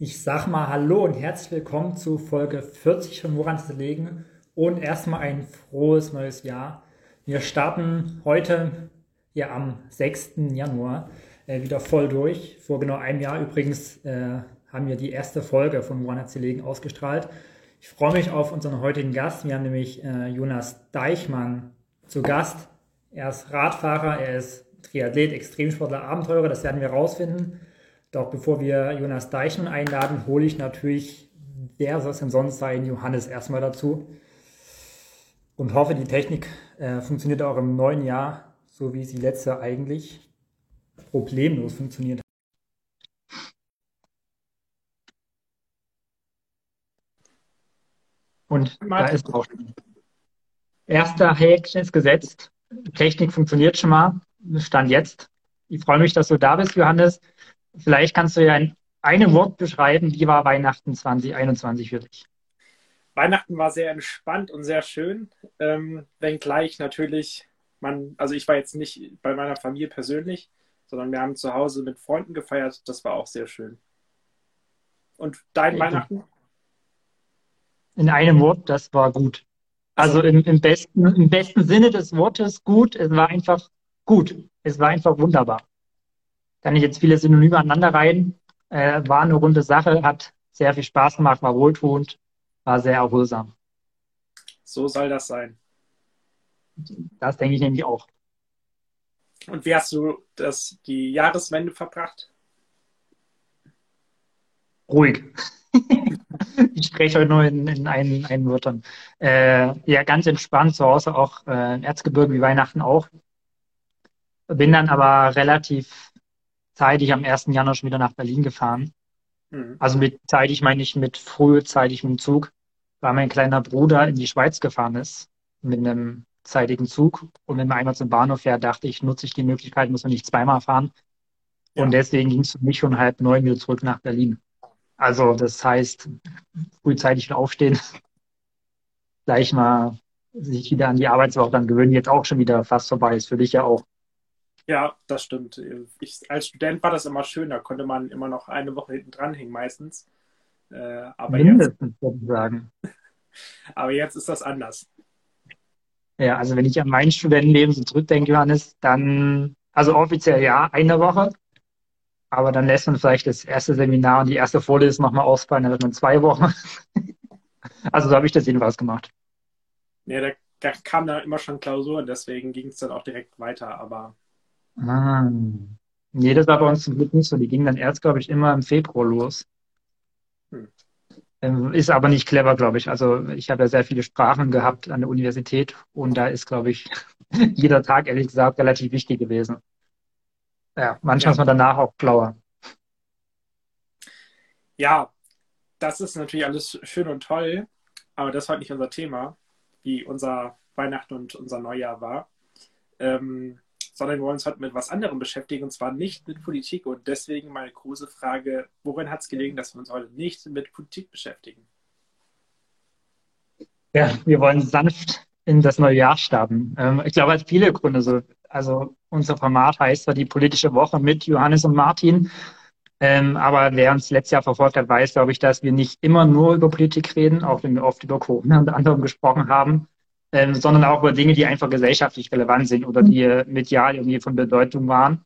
Ich sag mal Hallo und herzlich willkommen zu Folge 40 von Woran zu legen und erstmal ein frohes neues Jahr. Wir starten heute ja am 6. Januar äh, wieder voll durch. Vor genau einem Jahr übrigens äh, haben wir die erste Folge von Woran zu legen ausgestrahlt. Ich freue mich auf unseren heutigen Gast. Wir haben nämlich äh, Jonas Deichmann zu Gast. Er ist Radfahrer, er ist Triathlet, Extremsportler, Abenteurer, das werden wir rausfinden. Doch bevor wir Jonas Deichmann einladen, hole ich natürlich, wer soll es denn sonst sein, Johannes erstmal dazu. Und hoffe, die Technik äh, funktioniert auch im neuen Jahr, so wie sie letzte eigentlich problemlos funktioniert. Und da ist auch schon. Erster Häkchen ist gesetzt. Technik funktioniert schon mal. Stand jetzt. Ich freue mich, dass du da bist, Johannes. Vielleicht kannst du ja in einem Wort beschreiben, wie war Weihnachten 2021 für dich? Weihnachten war sehr entspannt und sehr schön, ähm, wenngleich natürlich man, also ich war jetzt nicht bei meiner Familie persönlich, sondern wir haben zu Hause mit Freunden gefeiert. Das war auch sehr schön. Und dein. Weihnachten? In einem Wort, das war gut. Also, also im, im, besten, im besten Sinne des Wortes gut. Es war einfach gut. Es war einfach wunderbar kann ich jetzt viele Synonyme aneinander reihen. Äh, war eine runde Sache, hat sehr viel Spaß gemacht, war wohltuend, war sehr erholsam. So soll das sein. Das denke ich nämlich auch. Und wie hast du das, die Jahreswende verbracht? Ruhig. ich spreche heute nur in, in einen, einen Wörtern. Äh, ja, ganz entspannt zu Hause, auch äh, in Erzgebirge wie Weihnachten auch. Bin dann aber relativ zeitig am 1. Januar schon wieder nach Berlin gefahren. Mhm. Also mit zeitig meine ich mit frühzeitig mit dem Zug, weil mein kleiner Bruder in die Schweiz gefahren ist mit einem zeitigen Zug. Und wenn man einmal zum Bahnhof fährt, dachte ich, nutze ich die Möglichkeit, muss man nicht zweimal fahren. Ja. Und deswegen ging es für mich schon halb neun wieder zurück nach Berlin. Also das heißt, frühzeitig aufstehen, gleich mal sich wieder an die Arbeitswoche dann gewöhnen, jetzt auch schon wieder fast vorbei ist, für dich ja auch. Ja, das stimmt. Ich, als Student war das immer schön, da konnte man immer noch eine Woche hinten dranhängen meistens. Äh, aber Mindestens, jetzt, würde ich sagen. aber jetzt ist das anders. Ja, also wenn ich an mein Studentenleben so zurückdenke, Johannes, dann, also offiziell ja, eine Woche. Aber dann lässt man vielleicht das erste Seminar und die erste Vorlesung nochmal ausfallen, dann wird man zwei Wochen. also so habe ich das jedenfalls gemacht. Ja, da, da kam dann immer schon Klausuren, deswegen ging es dann auch direkt weiter, aber Ah. Nee, das war bei uns zum Glück nicht so. Die gingen dann erst, glaube ich, immer im Februar los. Hm. Ähm, ist aber nicht clever, glaube ich. Also ich habe ja sehr viele Sprachen gehabt an der Universität und da ist, glaube ich, jeder Tag, ehrlich gesagt, relativ wichtig gewesen. Ja, manchmal ja. ist man danach auch schlauer. Ja, das ist natürlich alles schön und toll, aber das war nicht unser Thema, wie unser Weihnachten und unser Neujahr war. Ähm, sondern wir wollen uns heute mit was anderem beschäftigen und zwar nicht mit Politik. Und deswegen meine große Frage: Worin hat es gelegen, dass wir uns heute nicht mit Politik beschäftigen? Ja, wir wollen sanft in das neue Jahr starten. Ähm, ich glaube, es hat viele Gründe. So, also unser Format heißt zwar die politische Woche mit Johannes und Martin. Ähm, aber wer uns letztes Jahr verfolgt hat, weiß, glaube ich, dass wir nicht immer nur über Politik reden, auch wenn wir oft über Corona und anderem gesprochen haben, ähm, sondern auch über Dinge, die einfach gesellschaftlich relevant sind oder die medial irgendwie von Bedeutung waren.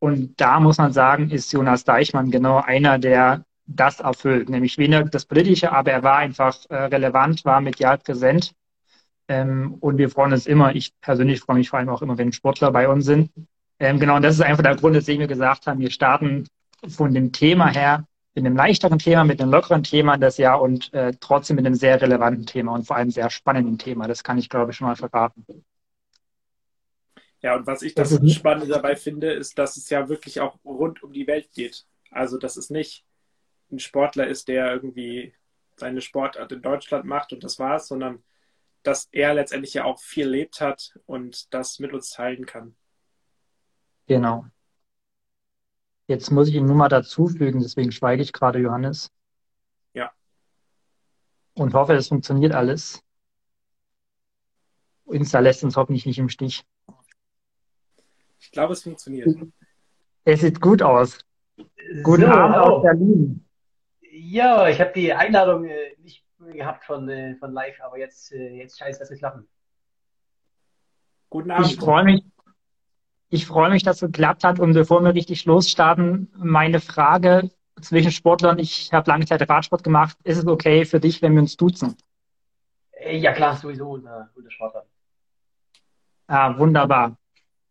Und da muss man sagen, ist Jonas Deichmann genau einer, der das erfüllt, nämlich weniger das Politische, aber er war einfach äh, relevant, war medial präsent. Ähm, und wir freuen uns immer, ich persönlich freue mich vor allem auch immer, wenn Sportler bei uns sind. Ähm, genau, und das ist einfach der Grund, weswegen wir gesagt haben, wir starten von dem Thema her mit einem leichteren Thema, mit einem lockeren Thema das Jahr und äh, trotzdem mit einem sehr relevanten Thema und vor allem sehr spannenden Thema. Das kann ich, glaube ich, schon mal verraten. Ja, und was ich das, Spannende dabei finde, ist, dass es ja wirklich auch rund um die Welt geht. Also, dass es nicht ein Sportler ist, der irgendwie seine Sportart in Deutschland macht und das war's, sondern dass er letztendlich ja auch viel erlebt hat und das mit uns teilen kann. Genau. Jetzt muss ich ihn nur mal dazufügen, deswegen schweige ich gerade, Johannes. Ja. Und hoffe, es funktioniert alles. Insta lässt uns hoffentlich nicht im Stich. Ich glaube, es funktioniert. Es sieht gut aus. Guten so, Abend aus Berlin. Ja, ich habe die Einladung äh, nicht gehabt von, äh, von live, aber jetzt, äh, jetzt scheint es klappen. Guten Abend. Ich freue mich. Ich freue mich, dass es geklappt hat. Und bevor wir richtig losstarten, meine Frage zwischen Sportlern. Ich habe lange Zeit Radsport gemacht. Ist es okay für dich, wenn wir uns duzen? Äh, ja, klar, sowieso unter, unter Sportlern. Ah, wunderbar.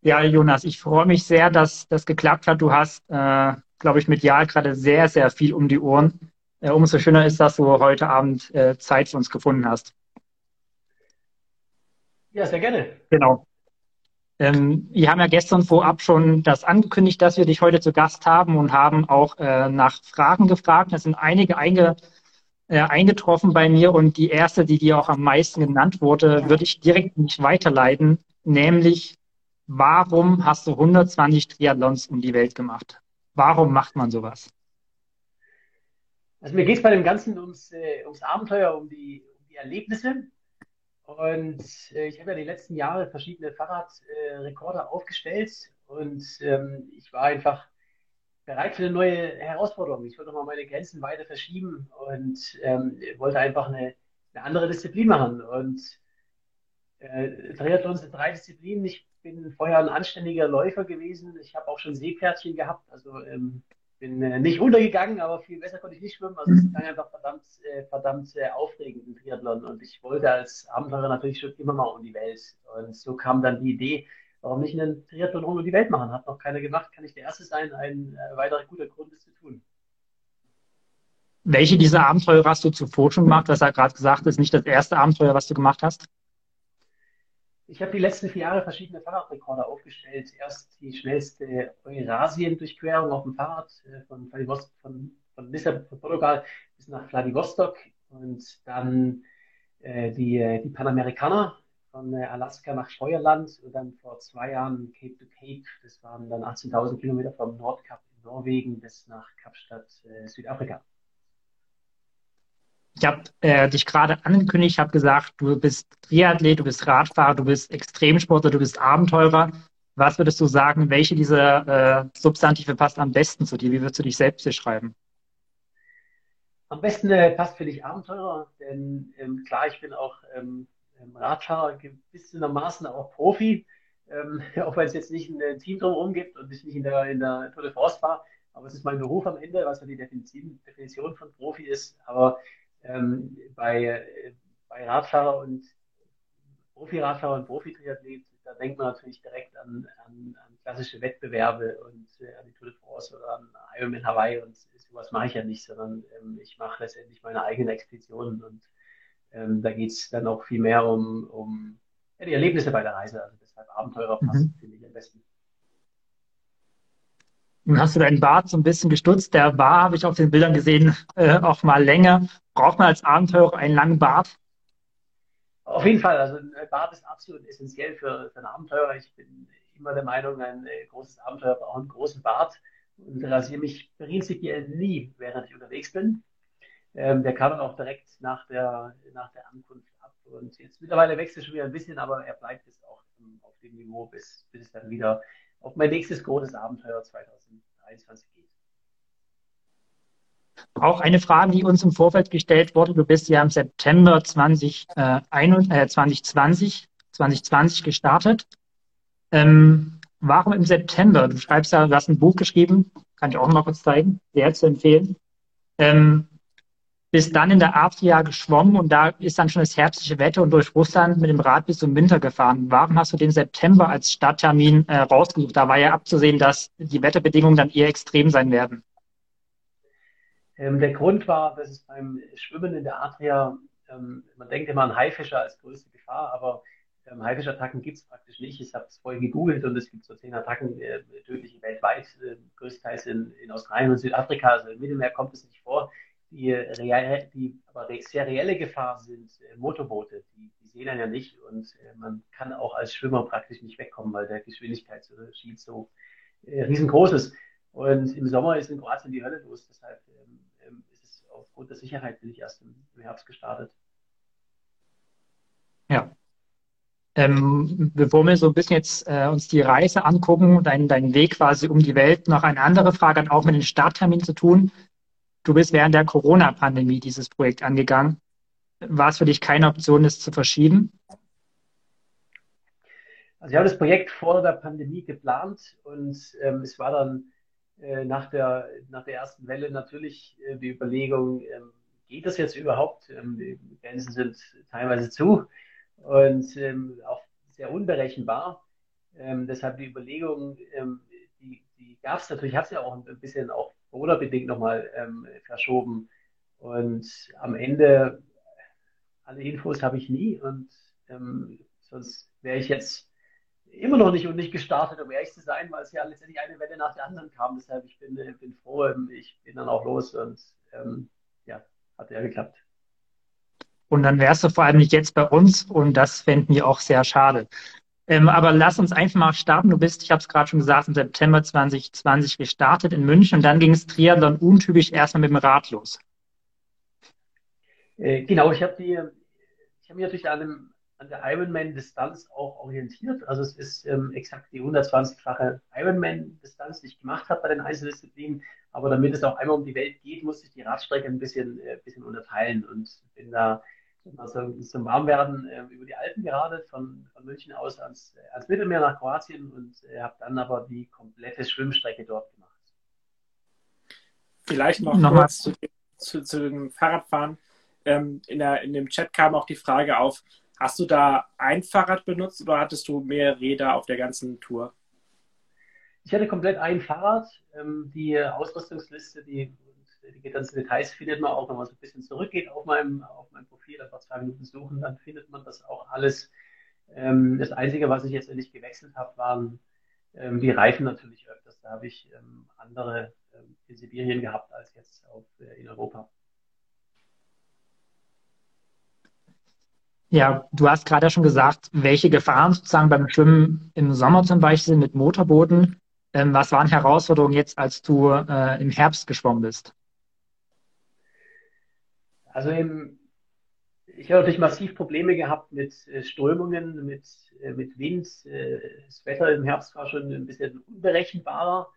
Ja, Jonas, ich freue mich sehr, dass das geklappt hat. Du hast, äh, glaube ich, medial gerade sehr, sehr viel um die Ohren. Äh, umso schöner ist, dass du heute Abend äh, Zeit für uns gefunden hast. Ja, sehr gerne. Genau. Ähm, wir haben ja gestern vorab schon das angekündigt, dass wir dich heute zu Gast haben und haben auch äh, nach Fragen gefragt. Es sind einige einge, äh, eingetroffen bei mir und die erste, die dir auch am meisten genannt wurde, würde ich direkt nicht weiterleiten, nämlich warum hast du 120 Triathlons um die Welt gemacht? Warum macht man sowas? Also mir geht es bei dem Ganzen ums, äh, ums Abenteuer, um die, um die Erlebnisse. Und äh, ich habe ja die letzten Jahre verschiedene Fahrradrekorde äh, aufgestellt und ähm, ich war einfach bereit für eine neue Herausforderung. Ich wollte mal meine Grenzen weiter verschieben und ähm, wollte einfach eine, eine, andere Disziplin machen. Und äh, Triathlon sind drei Disziplinen. Ich bin vorher ein anständiger Läufer gewesen. Ich habe auch schon Seepferdchen gehabt. Also ähm, bin äh, nicht untergegangen, aber viel besser konnte ich nicht schwimmen. Also es ist einfach verdammt, äh, verdammt äh, aufregend im Triathlon. Und ich wollte als Abenteurer natürlich schon immer mal um die Welt. Und so kam dann die Idee, warum nicht einen Triathlon um die Welt machen? Hat noch keiner gemacht, kann ich der Erste sein. Ein äh, weiterer guter Grund, es zu tun. Welche dieser Abenteuer hast du zuvor schon gemacht? Was er gerade gesagt ist, nicht das erste Abenteuer, was du gemacht hast? Ich habe die letzten vier Jahre verschiedene Fahrradrekorde aufgestellt. Erst die schnellste Eurasien-Durchquerung auf dem Fahrrad äh, von, von, von Lissabon, von Portugal bis nach Vladivostok und dann äh, die, äh, die Panamerikaner von äh, Alaska nach Steuerland und dann vor zwei Jahren Cape to Cape. Das waren dann 18.000 Kilometer vom Nordkap in Norwegen bis nach Kapstadt, äh, Südafrika. Ich habe äh, dich gerade angekündigt, habe gesagt, du bist Triathlet, du bist Radfahrer, du bist Extremsportler, du bist Abenteurer. Was würdest du sagen, welche dieser äh, Substantive passt am besten zu dir? Wie würdest du dich selbst beschreiben? Am besten äh, passt für dich Abenteurer, denn ähm, klar, ich bin auch ähm, ähm Radfahrer, gewissermaßen auch Profi, ähm, auch wenn es jetzt nicht ein äh, Team drumherum gibt und ich nicht in der, in der Tour de France war, aber es ist mein Beruf am Ende, was ja die Definition, Definition von Profi ist. Aber ähm, bei, bei Radfahrer und Profi-Radfahrer und Profi-Triathlet, da denkt man natürlich direkt an, an, an klassische Wettbewerbe und äh, an die Tour de France oder an Ironman Hawaii und sowas mache ich ja nicht, sondern ähm, ich mache letztendlich meine eigenen Expeditionen und ähm, da geht es dann auch viel mehr um, um ja, die Erlebnisse bei der Reise. Also deshalb Abenteurer passen, mhm. finde ich am besten. Nun hast du deinen Bart so ein bisschen gestutzt. Der war, habe ich auf den Bildern gesehen, äh, auch mal länger. Braucht man als Abenteurer einen langen Bart? Auf jeden Fall. Also ein Bart ist absolut essentiell für, für ein Abenteurer. Ich bin immer der Meinung, ein äh, großes Abenteuer braucht einen großen Bart und rasiere mich prinzipiell nie, während ich unterwegs bin. Ähm, der kam dann auch direkt nach der, nach der Ankunft ab. Und jetzt mittlerweile wechselt schon wieder ein bisschen, aber er bleibt jetzt auch auf dem Niveau, bis, bis es dann wieder auf mein nächstes großes Abenteuer 2023 geht. Auch eine Frage, die uns im Vorfeld gestellt wurde. Du bist ja im September 20, äh, 2020, 2020 gestartet. Ähm, warum im September? Du schreibst ja, du hast ein Buch geschrieben, kann ich auch mal kurz zeigen, sehr zu empfehlen. Ähm, bist dann in der Adria geschwommen und da ist dann schon das herbstliche Wetter und durch Russland mit dem Rad bis zum Winter gefahren. Warum hast du den September als Starttermin äh, rausgesucht? Da war ja abzusehen, dass die Wetterbedingungen dann eher extrem sein werden. Ähm, der Grund war, dass es beim Schwimmen in der Adria, ähm, man denkt immer an Haifischer als größte Gefahr, aber ähm, Haifischattacken gibt es praktisch nicht. Ich habe es vorhin gegoogelt und es gibt so zehn Attacken, äh, tödliche weltweit, äh, größtenteils in, in Australien und Südafrika. Also im Mittelmeer kommt es nicht vor die, die aber sehr reelle Gefahr sind äh, Motorboote. Die, die sehen einen ja nicht und äh, man kann auch als Schwimmer praktisch nicht wegkommen, weil der Geschwindigkeitsunterschied so äh, riesengroß ist. Und im Sommer ist in Kroatien die Hölle los. Deshalb ähm, ähm, ist es aufgrund der Sicherheit bin ich erst im, im Herbst gestartet. Ja. Ähm, bevor wir so ein bisschen jetzt äh, uns die Reise angucken, deinen dein Weg quasi um die Welt, noch eine andere Frage hat auch mit dem Starttermin zu tun. Du bist während der Corona-Pandemie dieses Projekt angegangen. War es für dich keine Option, es zu verschieben? Also ich habe das Projekt vor der Pandemie geplant und ähm, es war dann äh, nach, der, nach der ersten Welle natürlich äh, die Überlegung, ähm, geht das jetzt überhaupt? Ähm, die Grenzen sind teilweise zu und ähm, auch sehr unberechenbar. Ähm, deshalb die Überlegung, ähm, die, die gab es natürlich, ich habe es ja auch ein bisschen auch Corona-bedingt nochmal ähm, verschoben. Und am Ende, alle Infos habe ich nie und ähm, sonst wäre ich jetzt immer noch nicht und nicht gestartet, um ehrlich zu sein, weil es ja letztendlich eine Welle nach der anderen kam. Deshalb, ich bin, äh, bin froh, ähm, ich bin dann auch los und ähm, ja, hat ja geklappt. Und dann wärst du vor allem nicht jetzt bei uns und das fänden wir auch sehr schade. Ähm, aber lass uns einfach mal starten. Du bist, ich habe es gerade schon gesagt, im September 2020 gestartet in München und dann ging es Triathlon untypisch erstmal mit dem Rad los. Äh, genau, ich habe habe mich natürlich an, dem, an der Ironman-Distanz auch orientiert. Also es ist ähm, exakt die 120-fache Ironman-Distanz, die ich gemacht habe bei den Einzeldisziplinen. Aber damit es auch einmal um die Welt geht, musste ich die Radstrecke ein bisschen, äh, bisschen unterteilen und bin da also zum Warmwerden äh, über die Alpen geradelt, von, von München aus ans, ans Mittelmeer nach Kroatien und äh, habe dann aber die komplette Schwimmstrecke dort gemacht. Vielleicht noch, noch kurz zu, zu, zu, dem Fahrradfahren. Ähm, in, der, in dem Chat kam auch die Frage auf, hast du da ein Fahrrad benutzt oder hattest du mehr Räder auf der ganzen Tour? Ich hatte komplett ein Fahrrad. Ähm, die Ausrüstungsliste, die die ganzen Details findet man auch, wenn man so ein bisschen zurückgeht auf meinem, auf meinem Profil, einfach zwei Minuten suchen, dann findet man das auch alles. Ähm, das Einzige, was ich jetzt nicht gewechselt habe, waren ähm, die Reifen natürlich öfters. Da habe ich ähm, andere ähm, in Sibirien gehabt als jetzt auf, äh, in Europa. Ja, du hast gerade schon gesagt, welche Gefahren sozusagen beim Schwimmen im Sommer zum Beispiel mit Motorbooten. Ähm, was waren Herausforderungen jetzt, als du äh, im Herbst geschwommen bist? Also im, ich habe natürlich massiv Probleme gehabt mit äh, Strömungen, mit, äh, mit Wind. Äh, das Wetter im Herbst war schon ein bisschen unberechenbarer.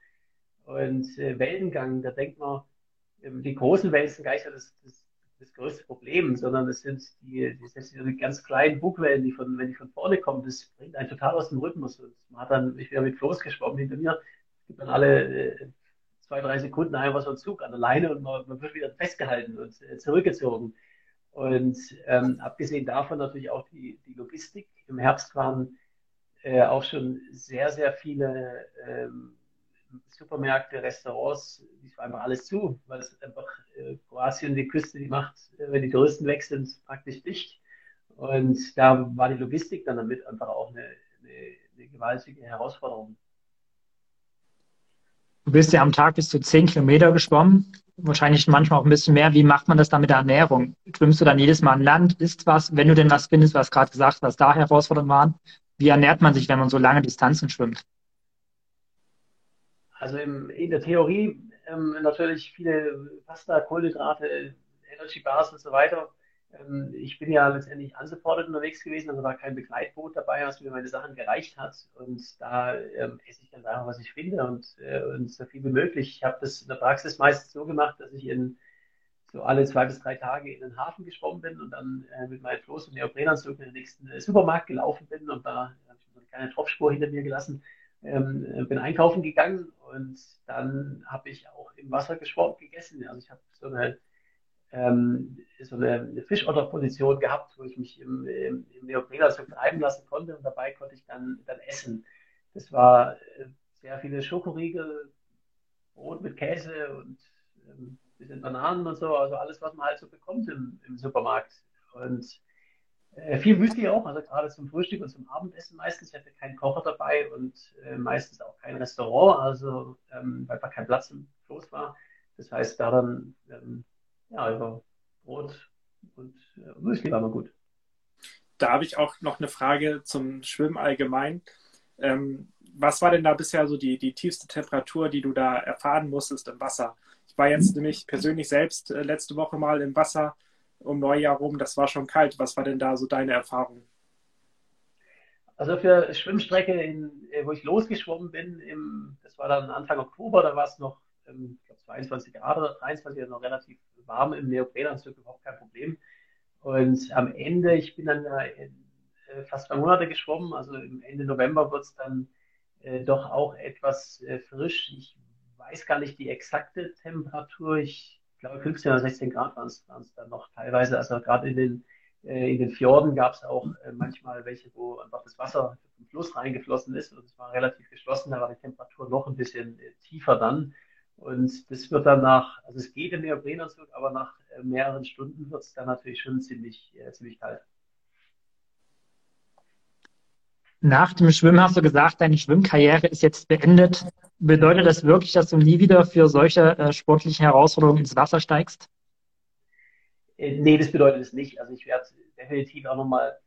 Und Wellengang, da denkt man, ähm, die großen Wellen sind gar nicht das, das, das größte Problem, sondern es sind die, sind die ganz kleinen Bugwellen, die von, wenn die von vorne kommen, das bringt einen total aus dem Rhythmus. Und man hat dann, ich bin mit Floß geschwommen hinter mir, gibt dann alle zwei, drei Sekunden einfach so ein Zug an der Leine und man, man wird wieder festgehalten und äh, zurückgezogen. Und ähm, abgesehen davon natürlich auch die, die Logistik. Im Herbst waren äh, auch schon sehr, sehr viele ähm, Supermärkte, Restaurants, die war einfach alles zu, weil es einfach äh, Kroatien, die Küste, die macht, äh, wenn die Touristen weg sind, praktisch dicht. Und da war die Logistik dann damit einfach auch eine, eine, eine gewaltige Herausforderung. Du bist ja am Tag bis zu zehn Kilometer geschwommen, wahrscheinlich manchmal auch ein bisschen mehr. Wie macht man das dann mit der Ernährung? Schwimmst du dann jedes Mal an Land, isst was, wenn du denn was findest, was gerade gesagt, was da Herausforderungen waren? Wie ernährt man sich, wenn man so lange Distanzen schwimmt? Also im, in der Theorie ähm, natürlich viele Pasta, Kohlenhydrate, Energy Bars und so weiter. Ähm, ich bin ja letztendlich unsupported unterwegs gewesen, also war kein Begleitboot dabei, was mir meine Sachen gereicht hat. Und da ähm, esse ich dann einfach, was ich finde und, äh, und so viel wie möglich. Ich habe das in der Praxis meistens so gemacht, dass ich in so alle zwei bis drei Tage in den Hafen geschwommen bin und dann äh, mit meinem Floß und Neoprenanzug in den nächsten äh, Supermarkt gelaufen bin und da habe ich so eine kleine Tropfspur hinter mir gelassen. Ähm, bin einkaufen gegangen und dann habe ich auch im Wasser geschwommen, gegessen. Also ich habe so eine ähm, so eine, eine Fischotterposition gehabt, wo ich mich im, im, im Neoprenanzug treiben lassen konnte und dabei konnte ich dann, dann essen. Das war äh, sehr viele Schokoriegel, Brot mit Käse und ähm, bisschen Bananen und so, also alles, was man halt so bekommt im, im Supermarkt. Und äh, viel Müsli auch, also gerade zum Frühstück und zum Abendessen meistens. Ich hatte keinen Kocher dabei und äh, meistens auch kein Restaurant, also ähm, weil einfach kein Platz im Floß war. Das heißt, da dann ähm, ja, also Brot und äh, Müsli war mal gut. Da habe ich auch noch eine Frage zum Schwimmen allgemein. Ähm, was war denn da bisher so die, die tiefste Temperatur, die du da erfahren musstest im Wasser? Ich war jetzt nämlich persönlich selbst äh, letzte Woche mal im Wasser um Neujahr rum. Das war schon kalt. Was war denn da so deine Erfahrung? Also für Schwimmstrecke, in, äh, wo ich losgeschwommen bin, im, das war dann Anfang Oktober, da war es noch ähm, ich glaube 22 Grad oder 23, also noch relativ warm im Neoprenanzug, überhaupt kein Problem. Und am Ende, ich bin dann äh, fast zwei Monate geschwommen, also Ende November wird es dann äh, doch auch etwas äh, frisch. Ich weiß gar nicht die exakte Temperatur. Ich glaube 15 oder 16 Grad waren es dann noch teilweise. Also gerade in den, äh, in den Fjorden gab es auch äh, manchmal welche, wo einfach das Wasser im Fluss reingeflossen ist und es war relativ geschlossen. Da war die Temperatur noch ein bisschen äh, tiefer dann. Und das wird dann nach, also es geht im Neoprenanzug, aber nach äh, mehreren Stunden wird es dann natürlich schon ziemlich, äh, ziemlich kalt. Nach dem Schwimmen hast du gesagt, deine Schwimmkarriere ist jetzt beendet. Bedeutet das wirklich, dass du nie wieder für solche äh, sportlichen Herausforderungen ins Wasser steigst? Äh, nee, das bedeutet es nicht. Also ich werde definitiv auch nochmal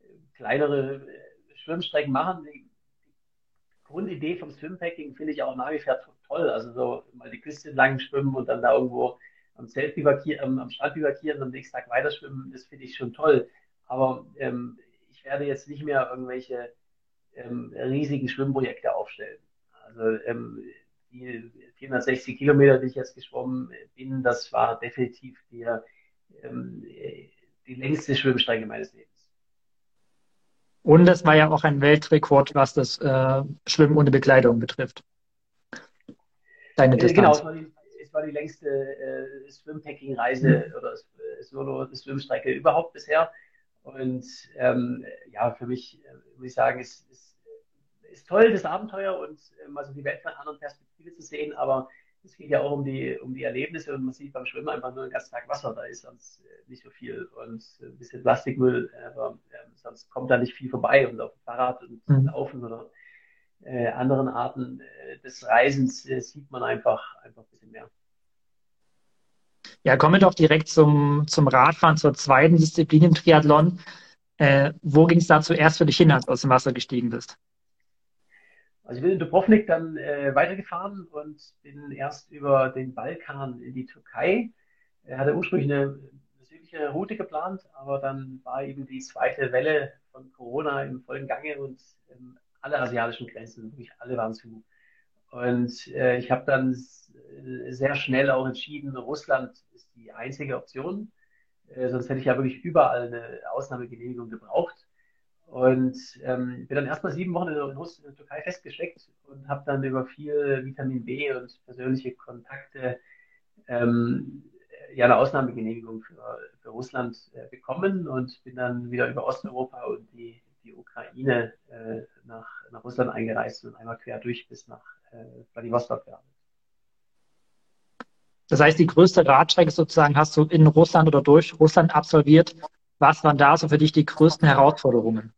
äh, kleinere äh, Schwimmstrecken machen. Die Grundidee vom Swimpacking finde ich auch nach wie vor toll. Also so mal die Küste entlang schwimmen und dann da irgendwo am Zelt bivakieren, am Strand bivakieren und am nächsten Tag weiter schwimmen, das finde ich schon toll. Aber ähm, ich werde jetzt nicht mehr irgendwelche ähm, riesigen Schwimmprojekte aufstellen. Also ähm, die 460 Kilometer, die ich jetzt geschwommen bin, das war definitiv der, ähm, die längste Schwimmstrecke meines Lebens. Und es war ja auch ein Weltrekord, was das äh, Schwimmen ohne Bekleidung betrifft. Deine Distanz. Genau, es war die, es längste äh, Swimpacking-Reise mhm. oder äh, Solo-Schwimmstrecke überhaupt bisher. Und ähm, ja, für mich äh, muss ich sagen, ist, ist, ist toll, das Abenteuer und äh, mal so die Welt von einer anderen Perspektive zu sehen, aber es geht ja auch um die, um die Erlebnisse und man sieht beim Schwimmen einfach nur den ganzen Tag Wasser, da ist sonst äh, nicht so viel und ein bisschen Plastikmüll, aber äh, sonst kommt da nicht viel vorbei und auf dem Fahrrad und mhm. Laufen oder äh, anderen Arten äh, des Reisens äh, sieht man einfach, einfach ein bisschen mehr. Ja, kommen wir doch direkt zum, zum Radfahren, zur zweiten Disziplin im Triathlon. Äh, wo ging es da zuerst für dich hin, als du aus dem Wasser gestiegen bist? Also ich bin in Dubrovnik dann äh, weitergefahren und bin erst über den Balkan in die Türkei. Er hatte ursprünglich eine, eine südliche Route geplant, aber dann war eben die zweite Welle von Corona im vollen Gange und ähm, alle asiatischen Grenzen, wirklich alle waren zu. Und äh, ich habe dann sehr schnell auch entschieden, Russland ist die einzige Option. Äh, sonst hätte ich ja wirklich überall eine Ausnahmegenehmigung gebraucht. Und ähm, bin dann erstmal sieben Wochen in, in, in der Türkei festgesteckt und habe dann über viel Vitamin B und persönliche Kontakte ähm, ja eine Ausnahmegenehmigung für, für Russland äh, bekommen und bin dann wieder über Osteuropa und die, die Ukraine äh, nach, nach Russland eingereist und einmal quer durch bis nach äh, Vladivostok gearbeitet. Das heißt, die größte Radstrecke sozusagen hast du in Russland oder durch Russland absolviert. Was waren da so für dich die größten Herausforderungen?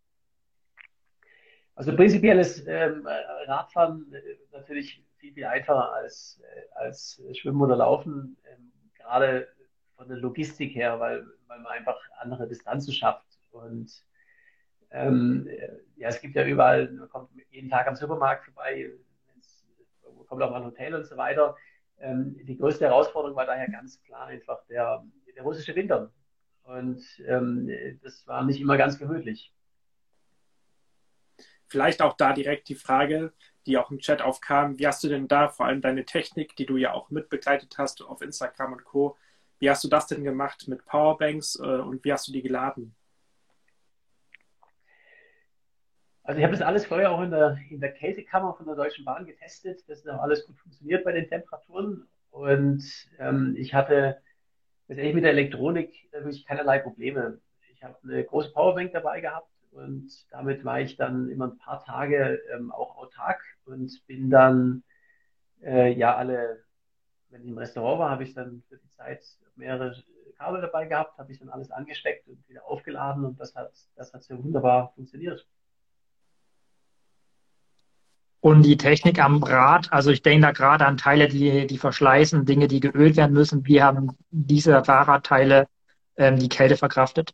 Also prinzipiell ist ähm, Radfahren äh, natürlich viel, viel einfacher als, äh, als Schwimmen oder Laufen, ähm, gerade von der Logistik her, weil, weil man einfach andere Distanzen schafft. Und ähm, ja, es gibt ja überall, man kommt jeden Tag am Supermarkt vorbei, man kommt auch mal ein Hotel und so weiter. Ähm, die größte Herausforderung war daher ganz klar einfach der, der russische Winter. Und ähm, das war nicht immer ganz gemütlich. Vielleicht auch da direkt die Frage, die auch im Chat aufkam. Wie hast du denn da vor allem deine Technik, die du ja auch mitbegleitet hast auf Instagram und Co., wie hast du das denn gemacht mit Powerbanks äh, und wie hast du die geladen? Also ich habe das alles vorher auch in der, in der Kältekammer von der Deutschen Bahn getestet, das auch alles gut funktioniert bei den Temperaturen. Und ähm, ich hatte letztendlich mit der Elektronik wirklich keinerlei Probleme. Ich habe eine große Powerbank dabei gehabt und damit war ich dann immer ein paar Tage ähm, auch autark und bin dann äh, ja alle, wenn ich im Restaurant war, habe ich dann für die Zeit mehrere Kabel dabei gehabt, habe ich dann alles angesteckt und wieder aufgeladen und das hat, das hat sehr wunderbar funktioniert. Und die Technik am Rad, also ich denke da gerade an Teile, die, die verschleißen, Dinge, die geölt werden müssen. Wie haben diese Fahrradteile ähm, die Kälte verkraftet?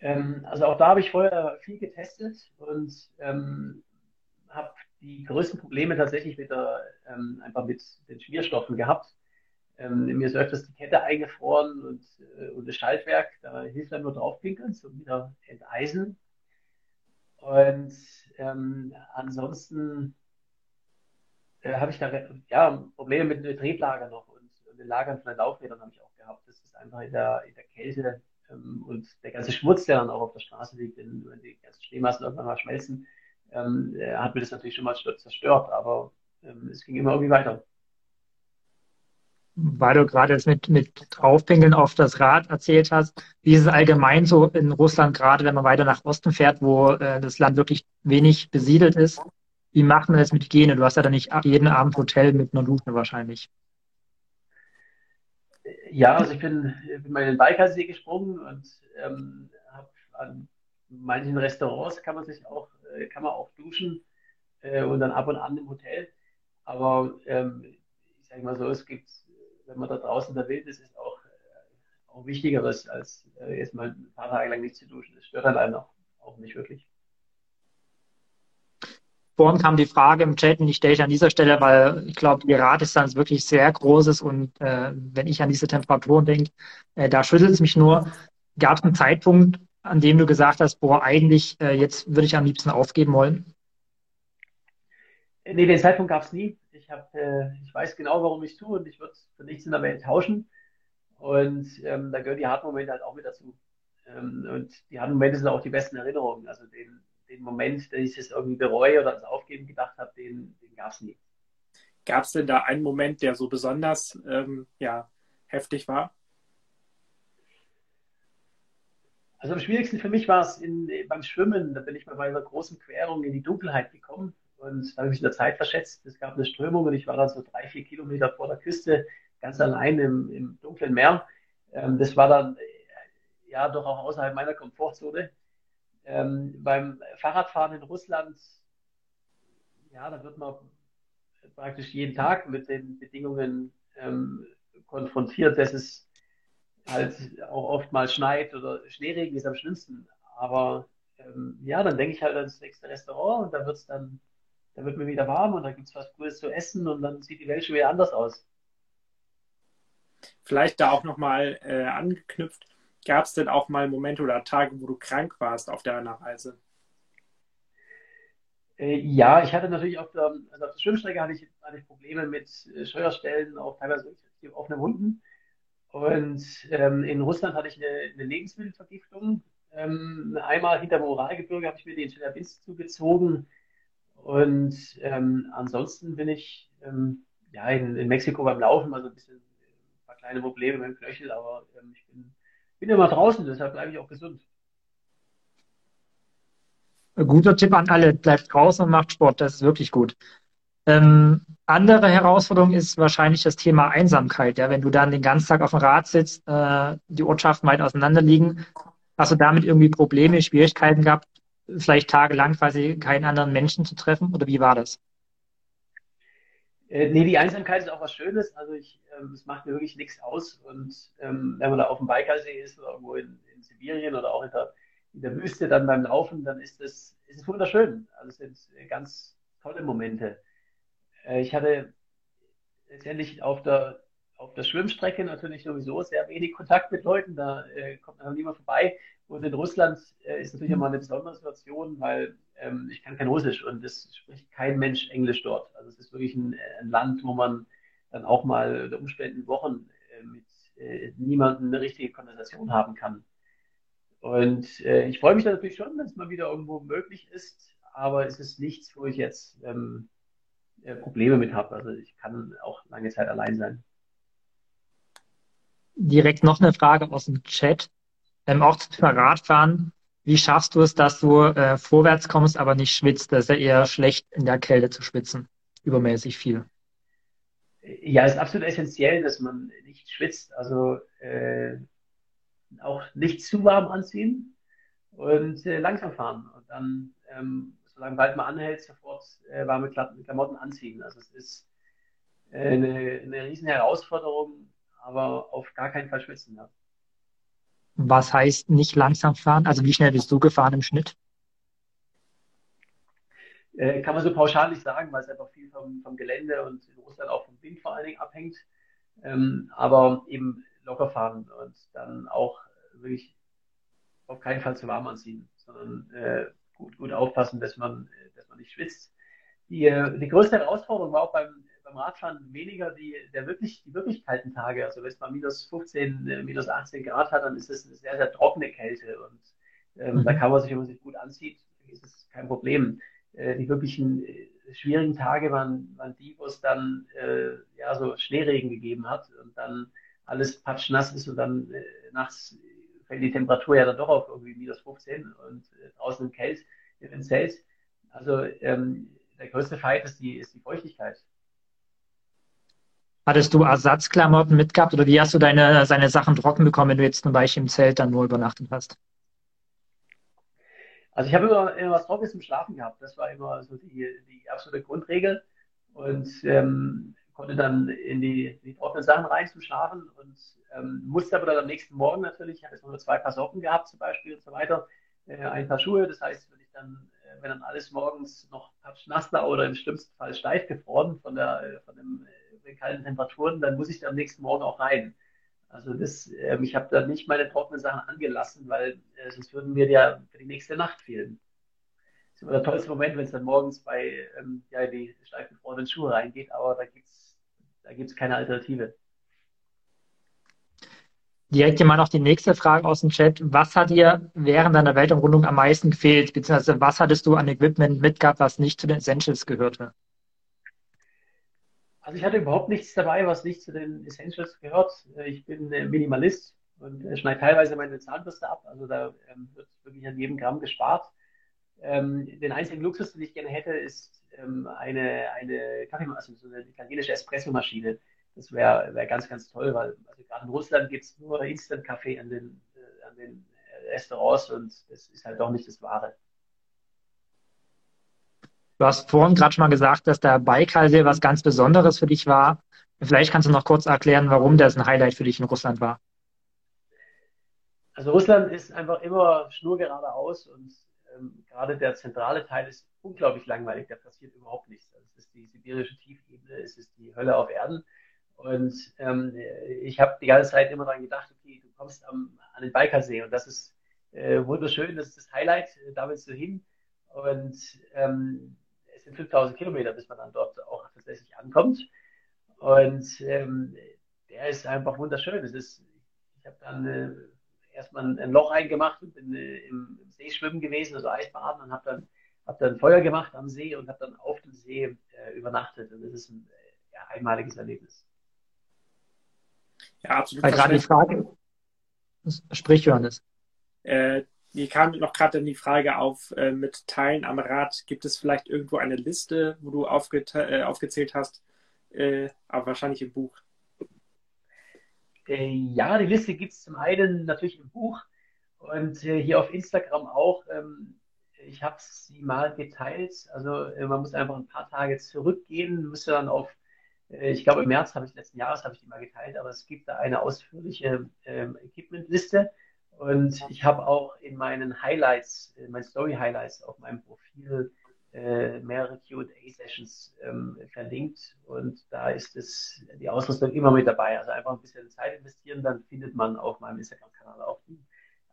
Ähm, also auch da habe ich vorher viel getestet und ähm, habe die größten Probleme tatsächlich mit der, ähm, einfach mit den Schmierstoffen gehabt. Ähm, mir ist öfters die Kette eingefroren und, äh, und das Schaltwerk, da hilft dann nur draufpinkeln zum wieder enteisen. Und ähm, ansonsten äh, habe ich da ja, Probleme mit dem Trieblager noch und, und den Lagern von den Laufrädern habe ich auch gehabt. Das ist einfach in der, in der Kälte ähm, und der ganze Schmutz, der dann auch auf der Straße liegt, wenn, wenn die ganzen Schneemassen irgendwann mal schmelzen, ähm, äh, hat mir das natürlich schon mal zerstört, aber ähm, es ging immer irgendwie weiter. Weil du gerade jetzt mit, mit Draufpingeln auf das Rad erzählt hast, wie ist es allgemein so in Russland, gerade wenn man weiter nach Osten fährt, wo äh, das Land wirklich wenig besiedelt ist? Wie macht man das mit Hygiene? Du hast ja dann nicht jeden Abend Hotel mit einer Dusche wahrscheinlich. Ja, also ich bin, bin mal in den Baikalsee gesprungen und ähm, habe an manchen Restaurants kann man sich auch, äh, kann man auch duschen äh, und dann ab und an im Hotel. Aber ähm, ich sage mal so, es gibt, wenn man da draußen der Wild ist, ist auch, äh, auch Wichtigeres, als äh, jetzt mal ein paar Tage lang nicht zu duschen. Das stört dann einen auch, auch nicht wirklich. Vorhin kam die Frage im Chat und die stelle ich an dieser Stelle, weil ich glaube, die Raddistanz wirklich sehr groß ist und äh, wenn ich an diese Temperaturen denke, äh, da schüttelt es mich nur. Gab es einen Zeitpunkt, an dem du gesagt hast, boah, eigentlich äh, jetzt würde ich am liebsten aufgeben wollen? Nee, den Zeitpunkt gab es nie. Ich, hab, äh, ich weiß genau, warum ich es tue und ich würde für nichts in der Welt tauschen. Und ähm, da gehören die harten Momente halt auch mit dazu. Ähm, und die harten Momente sind auch die besten Erinnerungen. Also den, den Moment, dass ich es irgendwie bereue oder ans Aufgeben gedacht habe, den, den gab es nie. Gab es denn da einen Moment, der so besonders ähm, ja, heftig war? Also am schwierigsten für mich war es in, beim Schwimmen. Da bin ich mal bei einer großen Querung in die Dunkelheit gekommen und da habe ich mich in der Zeit verschätzt. Es gab eine Strömung und ich war dann so drei, vier Kilometer vor der Küste, ganz allein im, im dunklen Meer. Ähm, das war dann ja doch auch außerhalb meiner Komfortzone. Ähm, beim Fahrradfahren in Russland, ja, da wird man praktisch jeden Tag mit den Bedingungen ähm, konfrontiert, dass es halt auch oft mal schneit oder Schneeregen ist am schlimmsten. Aber ähm, ja, dann denke ich halt ans nächste Restaurant und da wird's dann, da wird mir wieder warm und da gibt es was Cooles zu essen und dann sieht die Welt schon wieder anders aus. Vielleicht da auch nochmal äh, angeknüpft. Gab es denn auch mal Momente oder Tage, wo du krank warst auf deiner Reise? Äh, ja, ich hatte natürlich auf der, also auf der Schwimmstrecke hatte ich, hatte ich Probleme mit äh, Steuerstellen, auch teilweise offene Wunden. Und ähm, in Russland hatte ich eine, eine Lebensmittelvergiftung. Ähm, einmal hinter dem Uralgebirge habe ich mir den Chelyabinsk zugezogen. Und ähm, ansonsten bin ich ähm, ja, in, in, Mexiko beim Laufen, also ein bisschen ein paar kleine Probleme mit dem Knöchel, aber ähm, ich bin bin immer draußen, deshalb bleibe ich auch gesund. Guter Tipp an alle, bleibt draußen und macht Sport, das ist wirklich gut. Ähm, andere Herausforderung ist wahrscheinlich das Thema Einsamkeit. Ja, wenn du dann den ganzen Tag auf dem Rad sitzt, äh, die Ortschaften weit auseinander liegen, hast du damit irgendwie Probleme, Schwierigkeiten gehabt, vielleicht tagelang quasi keinen anderen Menschen zu treffen? Oder wie war das? Äh, nee, die Einsamkeit ist auch was Schönes. Also ich, ähm, es macht mir wirklich nichts aus. Und ähm, wenn man da auf dem Baikalsee ist oder irgendwo in, in Sibirien oder auch in der, in der Wüste dann beim Laufen, dann ist es, ist wunderschön. Also es sind ganz tolle Momente. Äh, ich hatte letztendlich auf der, auf der Schwimmstrecke natürlich sowieso sehr wenig Kontakt mit Leuten. Da äh, kommt man niemand vorbei. Und in Russland äh, ist natürlich immer eine besondere Situation, weil ähm, ich kann kein Russisch und es spricht kein Mensch Englisch dort. Also es ist wirklich ein, ein Land, wo man dann auch mal unter Umständen Wochen äh, mit äh, niemandem eine richtige Konversation haben kann. Und äh, ich freue mich natürlich schon, wenn es mal wieder irgendwo möglich ist, aber es ist nichts, wo ich jetzt ähm, äh, Probleme mit habe. Also ich kann auch lange Zeit allein sein. Direkt noch eine Frage aus dem Chat. Ähm, auch zum Thema Radfahren. Wie schaffst du es, dass du äh, vorwärts kommst, aber nicht schwitzt? Das ist ja eher schlecht, in der Kälte zu schwitzen. Übermäßig viel. Ja, es ist absolut essentiell, dass man nicht schwitzt. Also äh, auch nicht zu warm anziehen und äh, langsam fahren. Und dann, ähm, solange bald mal anhält, sofort äh, warme Klamotten anziehen. Also es ist äh, eine, eine riesen Herausforderung, aber auf gar keinen Fall schwitzen. Ja. Was heißt nicht langsam fahren? Also wie schnell bist du gefahren im Schnitt? Äh, kann man so pauschal nicht sagen, weil es einfach viel vom, vom, Gelände und in Russland auch vom Wind vor allen Dingen abhängt. Ähm, aber eben locker fahren und dann auch wirklich auf keinen Fall zu warm anziehen, sondern äh, gut, gut aufpassen, dass man, dass man nicht schwitzt. die, äh, die größte Herausforderung war auch beim, beim Radfahren weniger die, der wirklich, die wirklich kalten Tage. Also wenn es mal minus 15, äh, minus 18 Grad hat, dann ist es eine sehr, sehr trockene Kälte. Und ähm, mhm. da kann man sich, wenn man sich gut anzieht, ist es kein Problem. Äh, die wirklichen äh, schwierigen Tage waren, waren die, wo es dann äh, ja so Schneeregen gegeben hat und dann alles patschnass ist und dann äh, nachts fällt die Temperatur ja dann doch auf irgendwie minus 15 und äh, draußen im Kält, im Zelt. Also ähm, der größte Feind ist die, ist die Feuchtigkeit. Hattest du Ersatzklamotten mitgehabt oder wie hast du deine, seine Sachen trocken bekommen, wenn du jetzt zum Beispiel im Zelt dann nur übernachtet hast? Also ich habe immer, immer was Trockenes zum Schlafen gehabt. Das war immer so die, die absolute Grundregel. Und ähm, konnte dann in die, die trockenen Sachen rein zum Schlafen und ähm, musste aber dann am nächsten Morgen natürlich, ich habe jetzt nur zwei Paar Socken gehabt zum Beispiel und so weiter, äh, ein paar Schuhe. Das heißt, wenn ich dann, äh, wenn dann alles morgens noch nass war oder im schlimmsten Fall steif gefroren von der, äh, von dem, den kalten Temperaturen, dann muss ich dann am nächsten Morgen auch rein. Also das, äh, ich habe da nicht meine trockenen Sachen angelassen, weil äh, sonst würden mir ja für die nächste Nacht fehlen ist immer der tollste Moment, wenn es dann morgens bei ähm, ja, die steif gefrorenen Schuhe reingeht, aber da gibt es da gibt's keine Alternative. Direkt hier mal noch die nächste Frage aus dem Chat. Was hat dir während deiner Weltumrundung am meisten gefehlt? Beziehungsweise was hattest du an Equipment mitgehabt, was nicht zu den Essentials gehörte? Also ich hatte überhaupt nichts dabei, was nicht zu den Essentials gehört. Ich bin Minimalist und schneide teilweise meine Zahnbürste ab. Also da ähm, wird wirklich an jedem Gramm gespart. Ähm, den einzigen Luxus, den ich gerne hätte, ist ähm, eine, eine Kaffeemaschine, also so eine italienische Espressomaschine. Das wäre wär ganz, ganz toll, weil also gerade in Russland gibt es nur Instant-Kaffee an den, äh, an den Restaurants und das ist halt doch nicht das Wahre. Du hast vorhin gerade schon mal gesagt, dass der Baikalsee was ganz Besonderes für dich war. Vielleicht kannst du noch kurz erklären, warum das ein Highlight für dich in Russland war. Also Russland ist einfach immer schnurgeradeaus und ähm, gerade der zentrale Teil ist unglaublich langweilig, da passiert überhaupt nichts. Also es ist die sibirische Tiefebene, es ist die Hölle auf Erden. Und ähm, ich habe die ganze Zeit immer daran gedacht, okay, du kommst am, an den Baikalsee und das ist äh, wunderschön, das ist das Highlight, äh, da willst du hin. Und ähm, sind 5000 Kilometer, bis man dann dort auch tatsächlich ankommt. Und ähm, der ist einfach wunderschön. Es ist, ich habe dann äh, erstmal ein Loch eingemacht und bin äh, im, im, See schwimmen gewesen, also Eisbaden und habe dann, hab dann Feuer gemacht am See und habe dann auf dem See äh, übernachtet. Und das ist ein äh, ja, einmaliges Erlebnis. Ja, absolut. Weil gerade die Frage, sprich Johannes. Äh, hier kam noch gerade die Frage auf äh, mit Teilen am Rad. Gibt es vielleicht irgendwo eine Liste, wo du aufge äh, aufgezählt hast, äh, aber wahrscheinlich im Buch? Äh, ja, die Liste gibt es zum einen natürlich im Buch und äh, hier auf Instagram auch. Ähm, ich habe sie mal geteilt. Also äh, man muss einfach ein paar Tage zurückgehen, müsste dann auf, ich glaube im März habe ich letzten Jahres habe ich die mal geteilt, aber es gibt da eine ausführliche ähm, Equipment-Liste. Und ich habe auch in meinen Highlights, in meinen Story-Highlights auf meinem Profil äh, mehrere QA-Sessions ähm, verlinkt und da ist es die Ausrüstung immer mit dabei. Also einfach ein bisschen Zeit investieren, dann findet man auf meinem Instagram-Kanal auch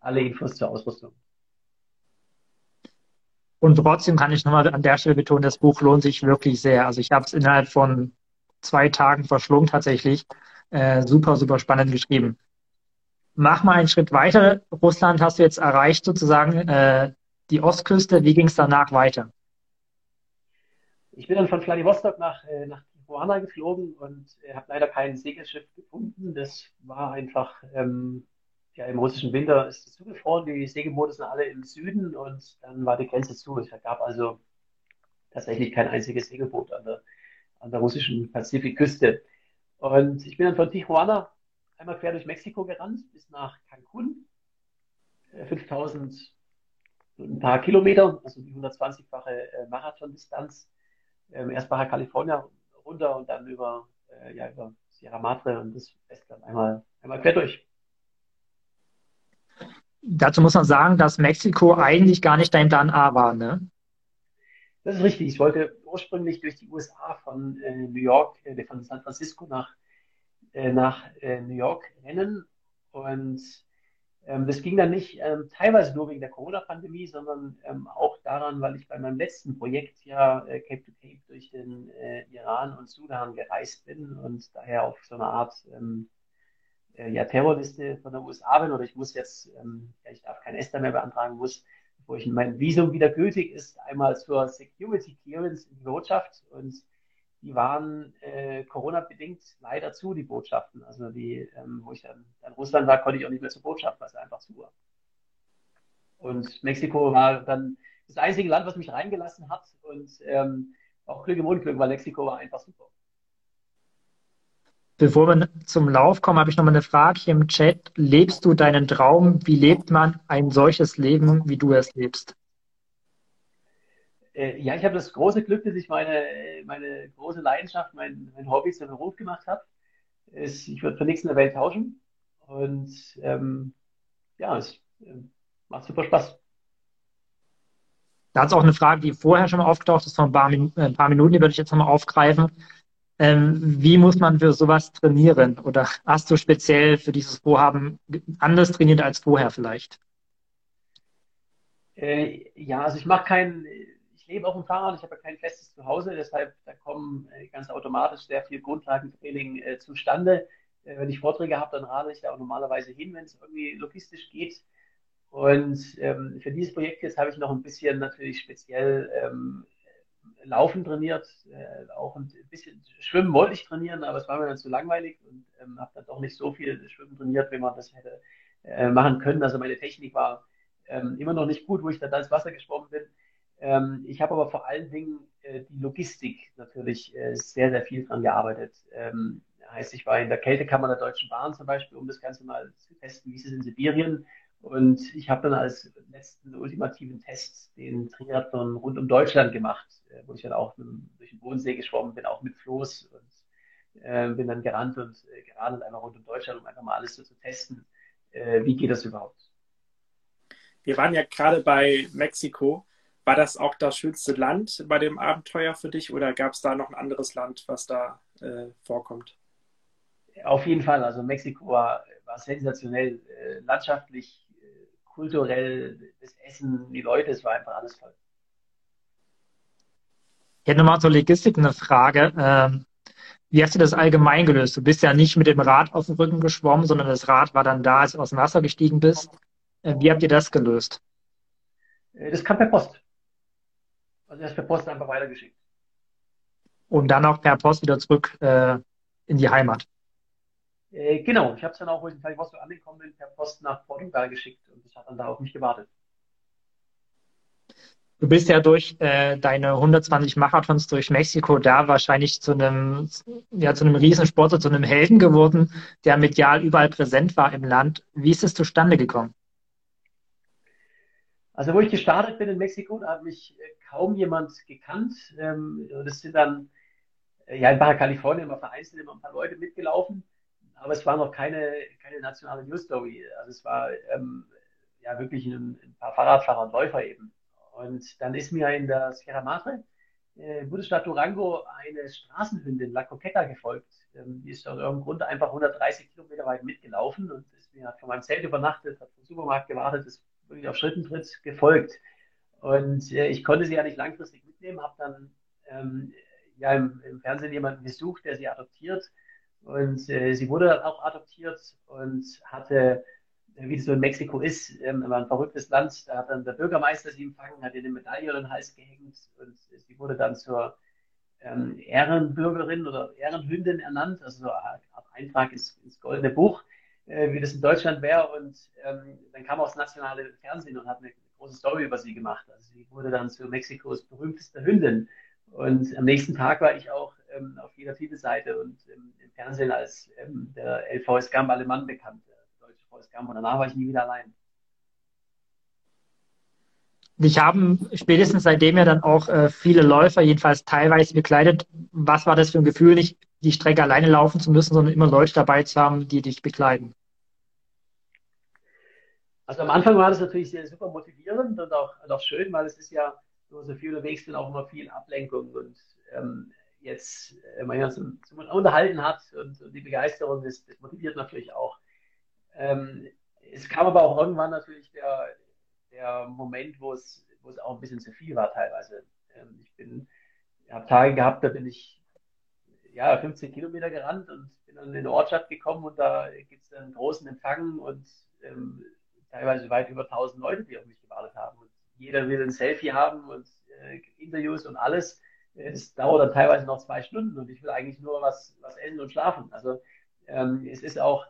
alle Infos zur Ausrüstung. Und trotzdem kann ich nochmal an der Stelle betonen, das Buch lohnt sich wirklich sehr. Also ich habe es innerhalb von zwei Tagen verschlungen tatsächlich. Äh, super, super spannend geschrieben. Mach mal einen Schritt weiter. Russland hast du jetzt erreicht sozusagen, äh, die Ostküste. Wie ging es danach weiter? Ich bin dann von Vladivostok nach, äh, nach Tijuana geflogen und äh, habe leider kein Segelschiff gefunden. Das war einfach, ähm, ja, im russischen Winter ist es zugefroren. Die Segelboote sind alle im Süden und dann war die Grenze zu. Es gab also tatsächlich kein einziges Segelboot an der, an der russischen Pazifikküste. Und ich bin dann von Tijuana einmal quer durch Mexiko gerannt bis nach Cancun. 5000 äh, ein paar Kilometer, also die 120-fache äh, Marathondistanz ähm, erst Baja California runter und dann über, äh, ja, über Sierra Madre und das Westland einmal, einmal quer durch. Dazu muss man sagen, dass Mexiko eigentlich gar nicht dein Plan A war, ne? Das ist richtig. Ich wollte ursprünglich durch die USA von äh, New York, äh, von San Francisco nach, nach äh, New York rennen. Und Ähm, das ging dann nicht ähm, teilweise nur wegen der Corona-Pandemie, sondern ähm, auch daran, weil ich bei meinem letzten Projekt ja äh, Cape to Cape durch den äh, Iran und Sudan gereist bin und daher auf so eine Art äh, ja, Terrorliste von der USA bin. Oder ich muss jetzt, ich darf kein ESTA mehr beantragen muss, wo ich mein Visum wieder gültig ist, einmal zur Security Clearance in die Botschaft. Und die waren äh, Corona-bedingt leider zu, die Botschaften. Also die, ähm, wo ich dann in Russland war, konnte ich auch nicht mehr zur Botschaft, weil es einfach zu war. Und Mexiko war dann das einzige Land, was mich reingelassen hat. Und ähm, auch Glück im Unglück, weil Mexiko war einfach super. Bevor wir zum Lauf kommen, habe ich noch mal eine Frage hier im Chat. Lebst du deinen Traum? Wie lebt man ein solches Leben, wie du es lebst? Äh, ja, ich habe das große Glück, dass ich meine, meine große Leidenschaft, mein, mein Hobby zum Beruf gemacht habe. Ich würde für nichts in der Welt tauschen. Und ähm, ja, es äh, macht super Spaß. Da hat es auch eine Frage, die vorher schon mal aufgetaucht ist, vor ein paar, Min ein paar Minuten, die würde ich jetzt nochmal aufgreifen. Ähm, wie muss man für sowas trainieren? Oder hast du speziell für dieses Vorhaben anders trainiert als vorher vielleicht? Äh, ja, also ich mache keinen ich lebe auf dem Fahrrad, ich habe ja kein festes Zuhause, deshalb da kommen äh, ganz automatisch sehr viel Grundlagentraining äh, zustande. Äh, wenn ich Vorträge habe, dann rate ich da auch normalerweise hin, wenn es irgendwie logistisch geht. Und ähm, für dieses Projekt jetzt habe ich noch ein bisschen natürlich speziell ähm, Laufen trainiert, äh, auch ein bisschen Schwimmen wollte ich trainieren, aber es war mir dann zu langweilig und ähm, habe dann doch nicht so viel Schwimmen trainiert, wie man das hätte äh, machen können. Also meine Technik war ähm, immer noch nicht gut, wo ich dann ins Wasser geschwommen bin. Ähm, ich habe aber vor allen Dingen äh, die Logistik natürlich äh, sehr, sehr viel dran gearbeitet. Ähm, heißt, ich war in der Kältekammer der Deutschen Bahn zum Beispiel, um das Ganze mal zu testen, wie ist es in Sibirien. Und ich habe dann als letzten ultimativen Test den Triathlon rund um Deutschland gemacht, äh, wo ich dann auch mit, durch den Bodensee geschwommen bin, auch mit Floß und äh, bin dann gerannt und äh, geradelt einmal rund um Deutschland, um einfach mal alles so zu testen. Äh, wie geht das überhaupt? Wir waren ja gerade bei Mexiko. War das auch das schönste Land bei dem Abenteuer für dich oder gab es da noch ein anderes Land, was da äh, vorkommt? Auf jeden Fall. Also Mexiko war, war sensationell, äh, landschaftlich, äh, kulturell, das Essen, die Leute, es war einfach alles toll. Ich hätte nochmal zur Logistik eine Frage. Ähm, wie hast du das allgemein gelöst? Du bist ja nicht mit dem Rad auf dem Rücken geschwommen, sondern das Rad war dann da, als du aus dem Wasser gestiegen bist. Äh, wie habt ihr das gelöst? Äh, das kam per Post. Also erst per Post einfach weitergeschickt. Und dann auch per Post wieder zurück äh, in die Heimat. Äh, genau, ich habe es dann auch, wo ich in Vladivostok angekommen bin, per Post nach Portugal geschickt und das hat dann da auf mich gewartet. Du bist ja durch äh, deine 120 Marathons durch Mexiko da wahrscheinlich zu einem, ja, zu einem Riesensportler, zu einem Helden geworden, der medial überall präsent war im Land. Wie ist es zustande gekommen? Also wo ich gestartet bin in Mexiko, da hat mich äh, kaum jemand gekannt. Ähm, und es sind dann, äh, ja, in Baja California immer vereinzelt immer ein paar Leute mitgelaufen, aber es war noch keine, keine nationale News Story. Also es war ähm, ja wirklich ein, ein, paar Fahrradfahrer und Läufer eben. Und dann ist mir in der Sierra Madre, äh, Bundesstaat Durango, eine Straßenhündin, La Coqueta, gefolgt. Ähm, die ist aus irgendeinem Grund einfach 130 Kilometer weit mitgelaufen und ist mir hat von meinem Zelt übernachtet, hat vom Supermarkt gewartet, ist wirklich auf Schrittentritt gefolgt. Und äh, ich konnte sie ja nicht langfristig mitnehmen, habe dann ähm, ja im, im, Fernsehen jemanden gesucht, der sie adoptiert. Und äh, sie wurde dann auch adoptiert und hatte, wie es so in Mexiko ist, ähm, war ein verrücktes Land, da hat dann der Bürgermeister sie empfangen, hat ihr eine Medaille um den Hals gehängt und sie wurde dann zur ähm, Ehrenbürgerin oder Ehrenhündin ernannt, also so ein Eintrag ins, ins Goldene Buch äh, wie das in Deutschland wäre. Und ähm, dann kam auch das nationale Fernsehen und hat eine große Story über sie gemacht. Also sie wurde dann zu Mexikos berühmtester Hündin. Und am nächsten Tag war ich auch ähm, auf jeder Titelseite und ähm, im Fernsehen als ähm, der LVS Gamp Alemann bekannt, der deutsche VS Gamp. Und danach war ich nie wieder allein. Dich haben spätestens seitdem ja dann auch äh, viele Läufer, jedenfalls teilweise bekleidet. Was war das für ein Gefühl, nicht die Strecke alleine laufen zu müssen, sondern immer Leute dabei zu haben, die dich bekleiden? Also am Anfang war das natürlich sehr super motivierend und auch, und auch schön, weil es ist ja, wenn man so viel unterwegs bin, auch immer viel Ablenkung und ähm, jetzt, äh, man ja zum, Unterhalten hat und, und die Begeisterung, das, das, motiviert natürlich auch. Ähm, es kam aber auch irgendwann natürlich der, der Moment, wo es, wo es auch ein bisschen zu viel war teilweise. Ähm, ich bin, habe Tage gehabt, da bin ich ja 15 Kilometer gerannt und bin dann in eine Ortschaft gekommen und da gibt es einen großen Empfang und ähm, teilweise weit über 1000 Leute, die auf mich gewartet haben. Und jeder will ein Selfie haben und äh, Interviews und alles. Es dauert dann teilweise noch zwei Stunden und ich will eigentlich nur was, was essen und schlafen. Also ähm, es ist auch,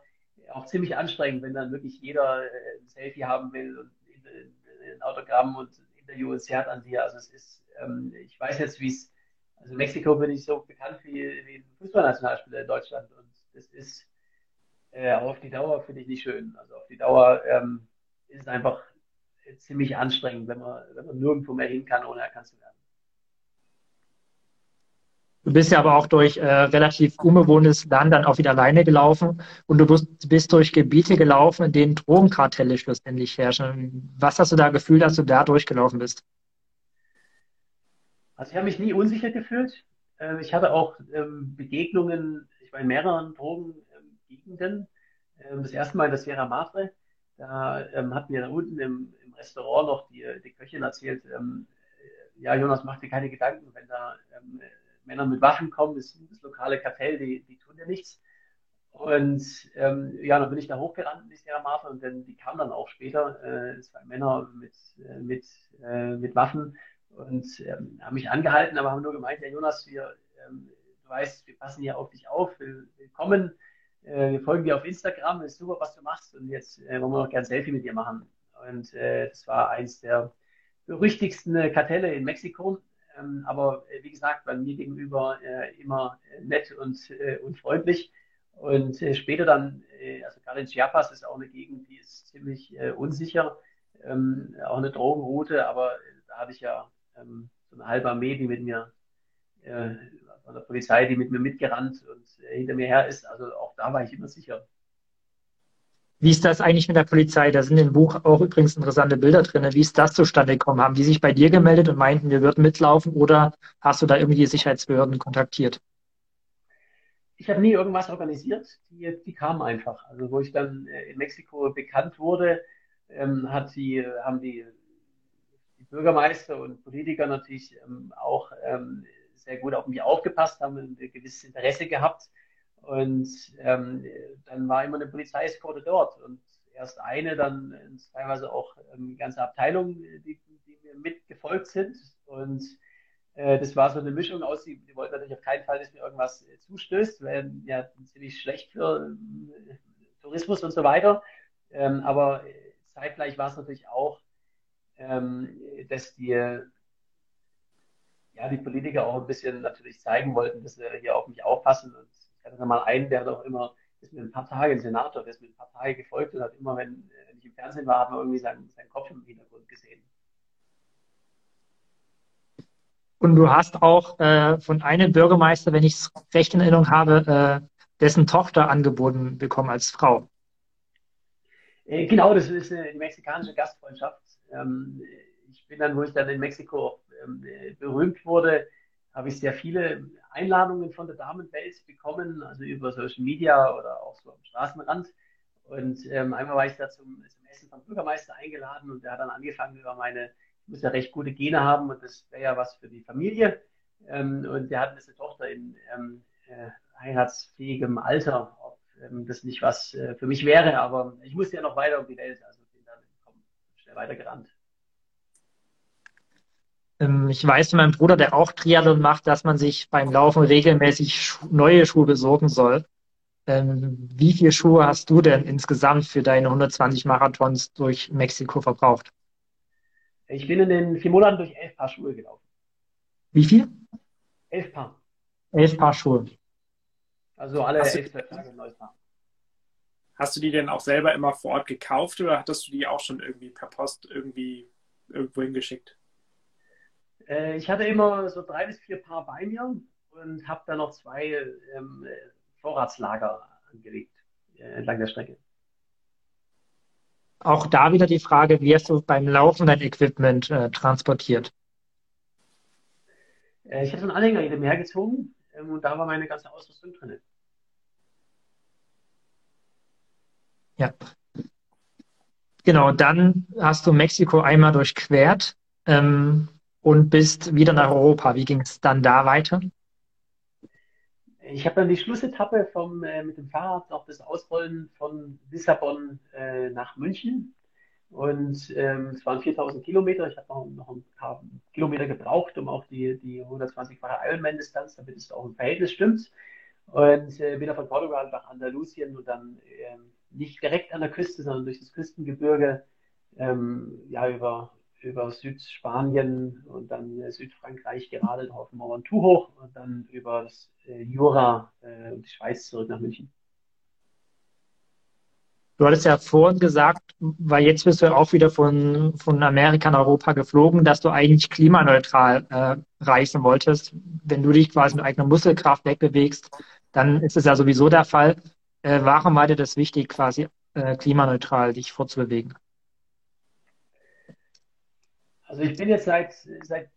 auch ziemlich anstrengend, wenn dann wirklich jeder äh, ein Selfie haben will und ein Autogramm und ein Interview und zerrt an dir. Also es ist, ähm, ich weiß jetzt, wie es, also in Mexiko bin ich so bekannt wie, wie ein Fußballnationalspieler in Deutschland und das ist äh, auf die Dauer finde ich nicht schön. Also auf die Dauer ähm, ist es einfach ziemlich anstrengend, wenn man, wenn man nirgendwo mehr hin kann, ohne erkannt zu werden. Du bist ja aber auch durch äh, relativ unbewohntes Land dann auch wieder alleine gelaufen und du bist, bist durch Gebiete gelaufen, in denen Drogenkartelle schlussendlich herrschen. Was hast du da gefühlt, als du da durchgelaufen bist? Also ich habe mich nie unsicher gefühlt. Äh, ich hatte auch ähm, Begegnungen, ich war in mehreren Drogengegenden. Ähm, das erste Mal in der Sierra Madre. Da ähm, hat mir da unten im, im Restaurant noch die, die Köchin erzählt, ähm, ja, Jonas, mach dir keine Gedanken, wenn da ähm, Männer mit Waffen kommen, das, das lokale Kartell, die, die tun dir nichts. Und ähm, ja, dann bin ich da hochgerannt in die Sierra Madre und dann, die kamen dann auch später, äh, zwei Männer mit, äh, mit, äh, mit Waffen und ähm, haben mich angehalten, aber haben nur gemeint, ja Jonas, wir, ähm, du weißt, wir passen hier auf dich auf, willkommen, äh, wir folgen dir auf Instagram, ist super, was du machst und jetzt äh, wollen wir noch gerne Selfie mit dir machen. Und das war eins der berüchtigsten Kartelle in Mexiko ähm, aber äh, wie gesagt, bei mir gegenüber äh, immer äh, nett und, und freundlich. Und später dann, also gerade in Chiapas ist auch eine Gegend, die ist ziemlich unsicher, ähm, auch eine Drogenroute, aber da hatte ich ja ähm, so eine halbe Armee, die mit mir von der Polizei, die mit mir mitgerannt und hinter mir her ist. Also auch da war ich immer sicher. Wie ist das eigentlich mit der Polizei? Da sind im Buch auch übrigens interessante Bilder drin. Wie ist das zustande gekommen? Haben die sich bei dir gemeldet und meinten, wir würden mitlaufen oder hast du da irgendwie die Sicherheitsbehörden kontaktiert? Ich habe nie irgendwas organisiert. Die, die kamen einfach. Also wo ich dann äh, in Mexiko bekannt wurde, ähm, hat die, haben die, die, Bürgermeister und Politiker natürlich ähm, auch ähm, sehr gut auf mich aufgepasst, haben ein gewisses Interesse gehabt und ähm, dann war immer eine Polizeieskorte dort und erst eine, dann teilweise auch ähm, ganze Abteilungen, die, die mir mitgefolgt sind. Und äh, das war so eine Mischung aus, die, die wollten natürlich auf keinen Fall, dass mir irgendwas äh, zustößt, weil ja ziemlich schlecht für äh, Tourismus und so weiter. Ähm, aber zeitgleich war es natürlich auch, ähm, dass die ja, die Politiker auch ein bisschen natürlich zeigen wollten, dass sie hier auf mich aufpassen und hatte mal einen, der hat auch immer, ist mir ein paar Tage, ein Senator, der ist mir ein paar Tage gefolgt und hat immer, wenn, wenn ich im Fernsehen war, hat man irgendwie seinen, seinen Kopf im Hintergrund gesehen. Und du hast auch äh, von einem Bürgermeister, wenn ich es recht in Erinnerung habe, äh, dessen Tochter angeboten bekommen als Frau. Äh, genau, das ist eine, mexikanische Gastfreundschaft. Ähm, ich bin dann, wo ich dann in Mexiko ähm, berühmt wurde, habe ich sehr viele Einladungen von der Damenwelt bekommen, also über Social Media oder auch so am Straßenrand. Und ähm, einmal war ich da zum, zum Essen vom Bürgermeister eingeladen und der hat dann angefangen über meine, ich muss ja recht gute Gene haben und das wäre ja was für die Familie. Ähm, und der hat eine Tochter in ähm, äh, heiratsfähigem Alter, ob ähm, das nicht was äh, für mich wäre, aber ich musste ja noch weiter um die Welt, also bin dann komm, schnell weitergerannt. Ähm, ich weiß von meinem Bruder, der auch Triathlon macht, dass man sich beim Laufen regelmäßig neue Schuhe besorgen soll. Ähm, wie viele Schuhe hast du denn insgesamt für deine 120 Marathons durch Mexiko verbraucht? Ich bin in den vier Monaten durch elf Paar Schuhe gelaufen. Wie viel? Elf Paar. Elf Paar Schuhe. Also alle hast elf Tage neues Paar. Hast du die denn auch selber immer vor Ort gekauft oder hattest du die auch schon irgendwie per Post irgendwie irgendwo hingeschickt? Äh, ich hatte immer so drei bis vier Paar bei mir und habe dann noch zwei ähm, Vorratslager angelegt äh, entlang der Strecke. Auch da wieder die Frage, wie hast du beim Laufen dein Equipment äh, transportiert? Äh, ich hatte einen Anhänger in dem hergezogen ähm, und da war meine ganze Ausrüstung drin. Ja. Genau, dann hast du Mexiko einmal durchquert ähm, und bist wieder nach Europa. Wie ging es dann da weiter? Ich habe dann die Schlussetappe vom, äh, mit dem Fahrrad noch das Ausrollen von Lissabon äh, nach München. Und ähm, es waren 4000 Kilometer. Ich habe noch, noch, ein paar Kilometer gebraucht, um auch die, die 120-fache Ironman-Distanz, damit es auch im Verhältnis stimmt. Und äh, bin dann von Portugal nach Andalusien und dann ähm, nicht direkt an der Küste, sondern durch das Küstengebirge ähm, ja, über, über Südspanien und dann äh, Südfrankreich gerade auf Ventoux hoch und dann über das äh, Jura äh, und die Schweiz zurück nach München. Du hattest ja vorhin gesagt, weil jetzt bist du ja auch wieder von, von Amerika nach Europa geflogen, dass du eigentlich klimaneutral äh, reisen wolltest. Wenn du dich quasi mit eigener Muskelkraft wegbewegst, dann ist es ja sowieso der Fall. Äh, warum war dir das wichtig, quasi äh, klimaneutral dich fortzubewegen? Also ich bin jetzt seit, seit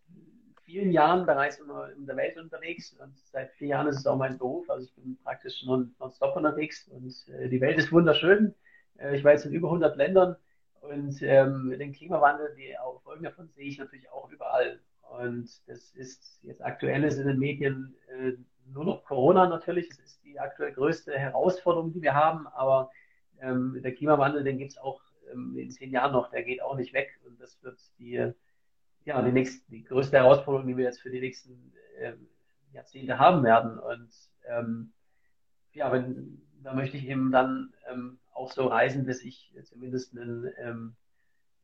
vielen Jahren bereits in der Welt unterwegs und seit vier Jahren ist es auch mein Beruf. Also ich bin praktisch non, nonstop unterwegs und äh, die Welt ist wunderschön. Äh, ich war jetzt in über 100 Ländern und ähm, den Klimawandel, die Folgen davon sehe ich natürlich auch überall. Und das ist jetzt aktuell ist in den Medien äh, nur noch Corona natürlich. Das ist die aktuell größte Herausforderung, die wir haben. Aber ähm, der Klimawandel, den gibt es auch in zehn Jahren noch. Der geht auch nicht weg. Und das wird die, ja, die, nächste, die größte Herausforderung, die wir jetzt für die nächsten äh, Jahrzehnte haben werden. Und ähm, ja, wenn, da möchte ich eben dann ähm, auch so reisen, dass ich zumindest einen ähm,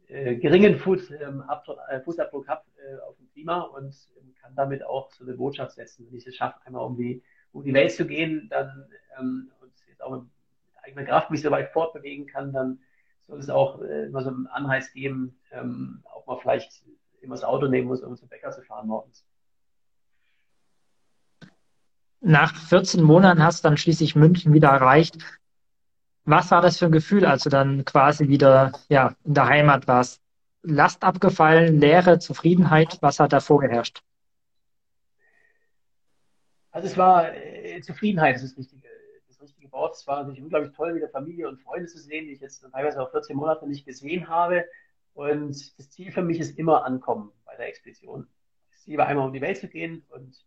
äh, geringen Fuß, ähm, äh, Fußabdruck habe äh, auf dem Klima und ähm, kann damit auch so eine Botschaft setzen. Wenn ich es schaffe, einmal um die, um die Welt zu gehen, dann ähm, und jetzt auch mit eigener Kraft mich so weit fortbewegen kann, dann soll es auch äh, immer so einen Anreiz geben, ähm, auch mal vielleicht immer das Auto nehmen muss, um zum Bäcker zu fahren morgens. Nach 14 Monaten hast du dann schließlich München wieder erreicht. Was war das für ein Gefühl, als du dann quasi wieder ja, in der Heimat warst? Last abgefallen, Leere, Zufriedenheit, was hat da vorgeherrscht? Also es war äh, Zufriedenheit, das ist das richtige, Wort. Es war natürlich unglaublich toll, wieder Familie und Freunde zu sehen, die ich jetzt teilweise auch 14 Monate nicht gesehen habe. Und das Ziel für mich ist immer Ankommen bei der Expedition. Das Ziel war einmal um die Welt zu gehen und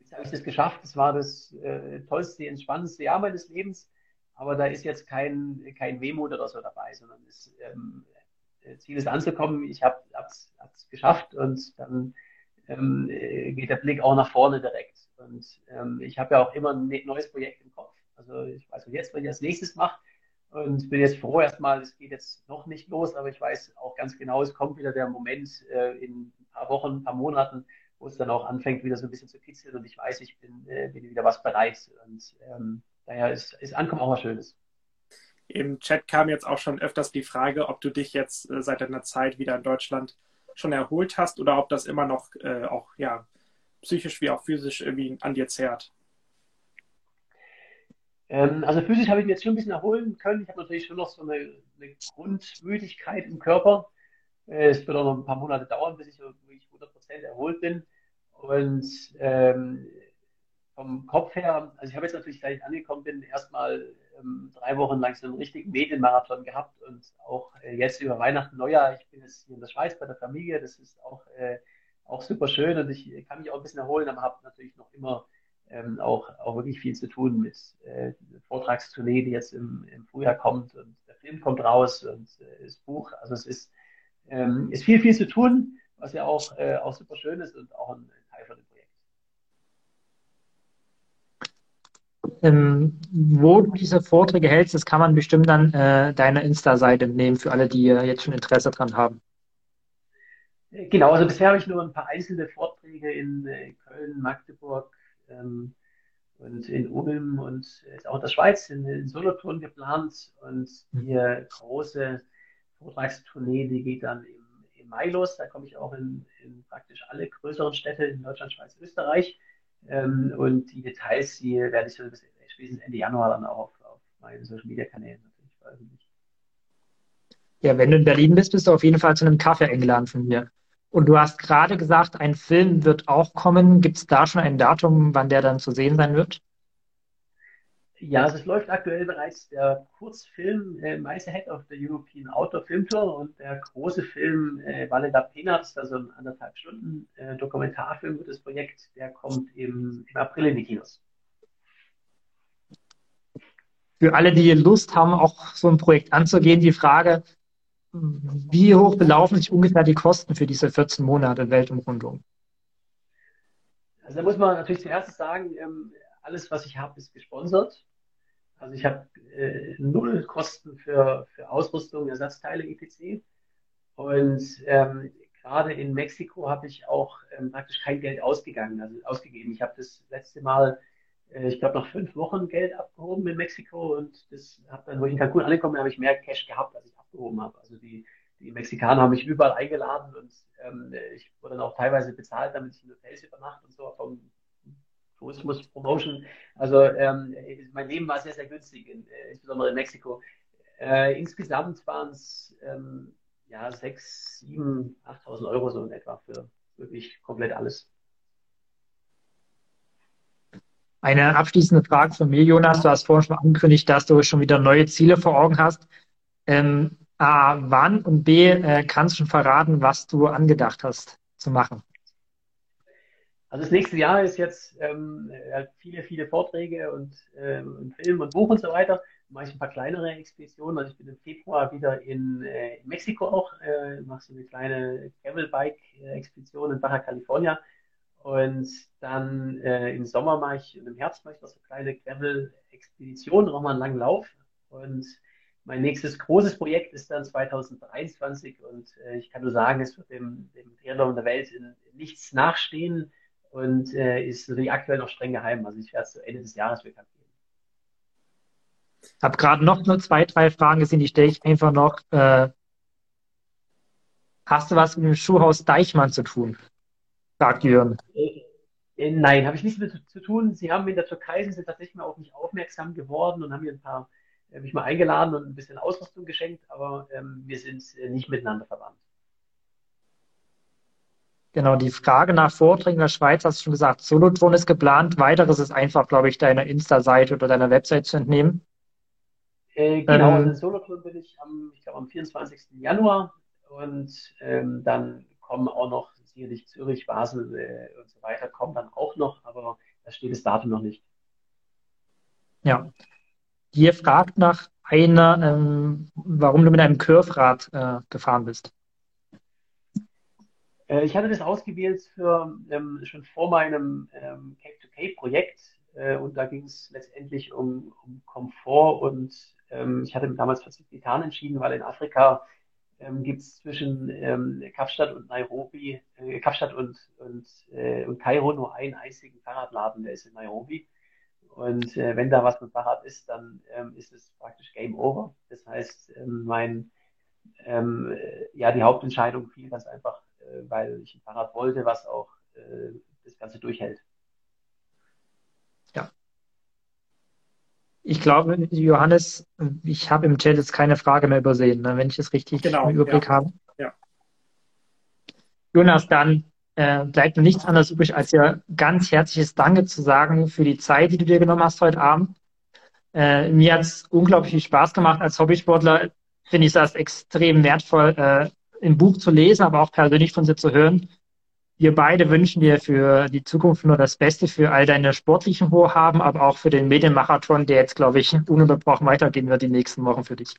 jetzt habe ich das geschafft. Das war das äh, tollste, entspannendste Jahr meines Lebens. Aber da ist jetzt kein, kein Wehmut oder so dabei, sondern das ähm, Ziel ist anzukommen. Ich habe es geschafft und dann ähm, geht der Blick auch nach vorne direkt. Und ähm, ich habe ja auch immer ein ne-, neues Projekt im Kopf. Also ich weiß jetzt, was ich als nächstes mache. Und bin jetzt froh erstmal, es geht jetzt noch nicht los, aber ich weiß auch ganz genau, es kommt wieder der Moment äh, in ein paar Wochen, ein paar Monaten, wo es dann auch anfängt, wieder so ein bisschen zu kitzeln und ich weiß, ich bin, äh, bin wieder was bereit. Und ähm, daher ist, ist Ankommen auch was Schönes. Im Chat kam jetzt auch schon öfters die Frage, ob du dich jetzt äh, seit deiner Zeit wieder in Deutschland schon erholt hast oder ob das immer noch äh, auch ja, psychisch wie auch physisch irgendwie an dir zerrt. Ähm, also physisch habe ich mich jetzt schon ein bisschen erholen können. Ich habe natürlich schon noch so eine, eine Grundmüdigkeit im Körper. Äh, es wird auch noch ein paar Monate dauern, bis ich wirklich 100% erholt bin. Und ähm, vom Kopf her, also ich habe jetzt natürlich, gleich angekommen bin, erstmal ähm, drei Wochen lang so einen richtigen Medienmarathon gehabt und auch äh, jetzt über Weihnachten, Neujahr, ich bin jetzt hier in der Schweiz bei der Familie, das ist auch, äh, auch super schön und ich kann mich auch ein bisschen erholen, aber habe natürlich noch immer ähm, auch, auch wirklich viel zu tun mit äh, Vortragstournee, die jetzt im, im Frühjahr kommt und der Film kommt raus und äh, das Buch, also es ist, ähm, ist viel, viel zu tun, was ja auch, äh, auch super schön ist und auch ein Teil von dem ähm, wo du diese Vorträge hältst, das kann man bestimmt dann äh, deiner Insta-Seite nehmen, für alle, die äh, jetzt schon Interesse dran haben. Genau, also bisher habe ich nur ein paar einzelne Vorträge in äh, Köln, Magdeburg ähm, und in Ulm und jetzt auch in der Schweiz, in, in Solothurn geplant. Und mhm. die große Vortragstournee, die geht dann im, im Mai los. Da komme ich auch in, in praktisch alle größeren Städte in Deutschland, Schweiz, Österreich. Ähm, und die Details, die werde ich so bis spätestens Ende Januar dann auch auf, auf meinen Social Media Kanälen natürlich veröffentlichen. Ja, wenn du in Berlin bist, bist du auf jeden Fall zu einem Kaffee eingeladen von mir. Und du hast gerade gesagt, ein Film wird auch kommen. Gibt es da schon ein Datum, wann der dann zu sehen sein wird? Ja, also es läuft aktuell bereits der Kurzfilm äh, Mice Ahead of the European Outdoor Film Tour und der große Film äh, Valle da ist also ein anderthalb Stunden äh, Dokumentarfilm wird das Projekt, der kommt im, im April in die Kinos. Für alle, die Lust haben, auch so ein Projekt anzugehen, die Frage, wie hoch belaufen sich ungefähr die Kosten für diese 14 Monate Weltumrundung? Also da muss man natürlich zuerst sagen, ähm, alles, was ich habe, ist gesponsert. Also ich habe äh, null Kosten für, für Ausrüstung, Ersatzteile etc. Und ähm, gerade in Mexiko habe ich auch ähm, praktisch kein Geld ausgegangen, also ausgegeben. Ich habe das letzte Mal, ich glaube, nach fünf Wochen Geld abgehoben in Mexiko und das habe dann, wo ich in Cancun angekommen bin, habe ich mehr Cash gehabt, als ich abgehoben habe. Also die, die Mexikaner haben mich überall eingeladen und ähm, ich wurde dann auch teilweise bezahlt, damit ich in Hotels übernachte und so vom Tourismus Promotion. Also ähm, mein Leben war sehr, sehr günstig, in, äh, insbesondere in Mexiko. Äh, insgesamt waren es ähm, ja, 6, 7, 8.000 Euro so in etwa für wirklich komplett alles. Eine abschließende Frage von mir, Jonas. Du hast vorhin schon angekündigt, dass du schon wieder neue Ziele vor Augen hast. Ähm, A, wann und B, äh, kannst du schon verraten, was du angedacht hast zu machen? Also das nächste Jahr ist jetzt ähm, viele, viele Vorträge und, ähm, Film und Buch und so weiter. Mache ich ein paar kleinere Expeditionen. Also ich bin im Februar wieder in, äh, in Mexiko auch, äh, mache so eine kleine Gravelbike-Expedition in Baja California. Und dann äh, im Sommer mache ich und im Herbst mache ich noch so kleine Gravel-Expeditionen, auch mal einen langen Lauf. Und mein nächstes großes Projekt ist dann 2023 und äh, ich kann nur sagen, es wird dem, dem Triathlon der Welt in, in nichts nachstehen und äh, ist natürlich aktuell noch streng geheim. Also ich werde es zu Ende des Jahres bekannt geben. Ich habe gerade noch nur zwei, drei Fragen gesehen, die stelle ich einfach noch. Äh, hast du was mit dem Schuhhaus Deichmann zu tun? Sagt Jürgen. Äh, äh, nein, habe ich nichts mit zu tun. Sie haben in der Türkei sind sie tatsächlich mal auf mich aufmerksam geworden und haben mir ein paar, äh, mich mal eingeladen und ein bisschen Ausrüstung geschenkt, aber ähm, wir sind nicht miteinander verwandt. Genau, die Frage nach Vorträgen in der Schweiz hast du schon gesagt. Solotron ist geplant. Weiteres ist einfach, glaube ich, deiner Insta-Seite oder deiner Website zu entnehmen. Äh, genau, ähm, also Solotron bin ich am, ich glaube, am 24. Januar und ähm, dann kommen auch noch sicherlich Zürich, Basel äh, und so weiter, kommen dann auch noch, aber da steht das Datum noch nicht. Ja. Ihr fragt nach einer, ähm, warum du mit einem Curve-Rad äh, gefahren bist. Äh, ich hatte das ausgewählt für ähm, schon vor meinem ähm, Cape-to-Cape-Projekt äh, und da ging es letztendlich um, um Komfort und ähm, ich hatte damals für Titan entschieden, weil in Afrika ähm, gibt es zwischen ähm, Kapstadt und Nairobi, äh, Kapstadt und, und, äh, und Kairo nur einen einzigen Fahrradladen, der ist in Nairobi. Und äh, wenn da was mit Fahrrad ist, dann ähm, ist es praktisch Game Over. Das heißt, ähm, mein, ähm, äh, ja, die Hauptentscheidung fiel ganz einfach äh, weil ich ein Fahrrad wollte, was auch äh, das Ganze durchhält. Ja. Ich glaube, Johannes, ich habe im Chat jetzt keine Frage mehr übersehen, ne, wenn ich es richtig genau, im Überblick ja. habe. Ja. Jonas, dann äh, bleibt mir nichts anderes übrig, als dir ganz herzliches Danke zu sagen für die Zeit, die du dir genommen hast heute Abend. Äh, mir hat es unglaublich viel Spaß gemacht. Als Hobbysportler finde ich das extrem wertvoll, äh, im Buch zu lesen, aber auch persönlich von dir zu hören. Wir beide wünschen dir für die Zukunft nur das Beste für all deine sportlichen Vorhaben, aber auch für den Medienmarathon, der jetzt, glaube ich, ununterbrochen weitergehen wird die nächsten Wochen für dich.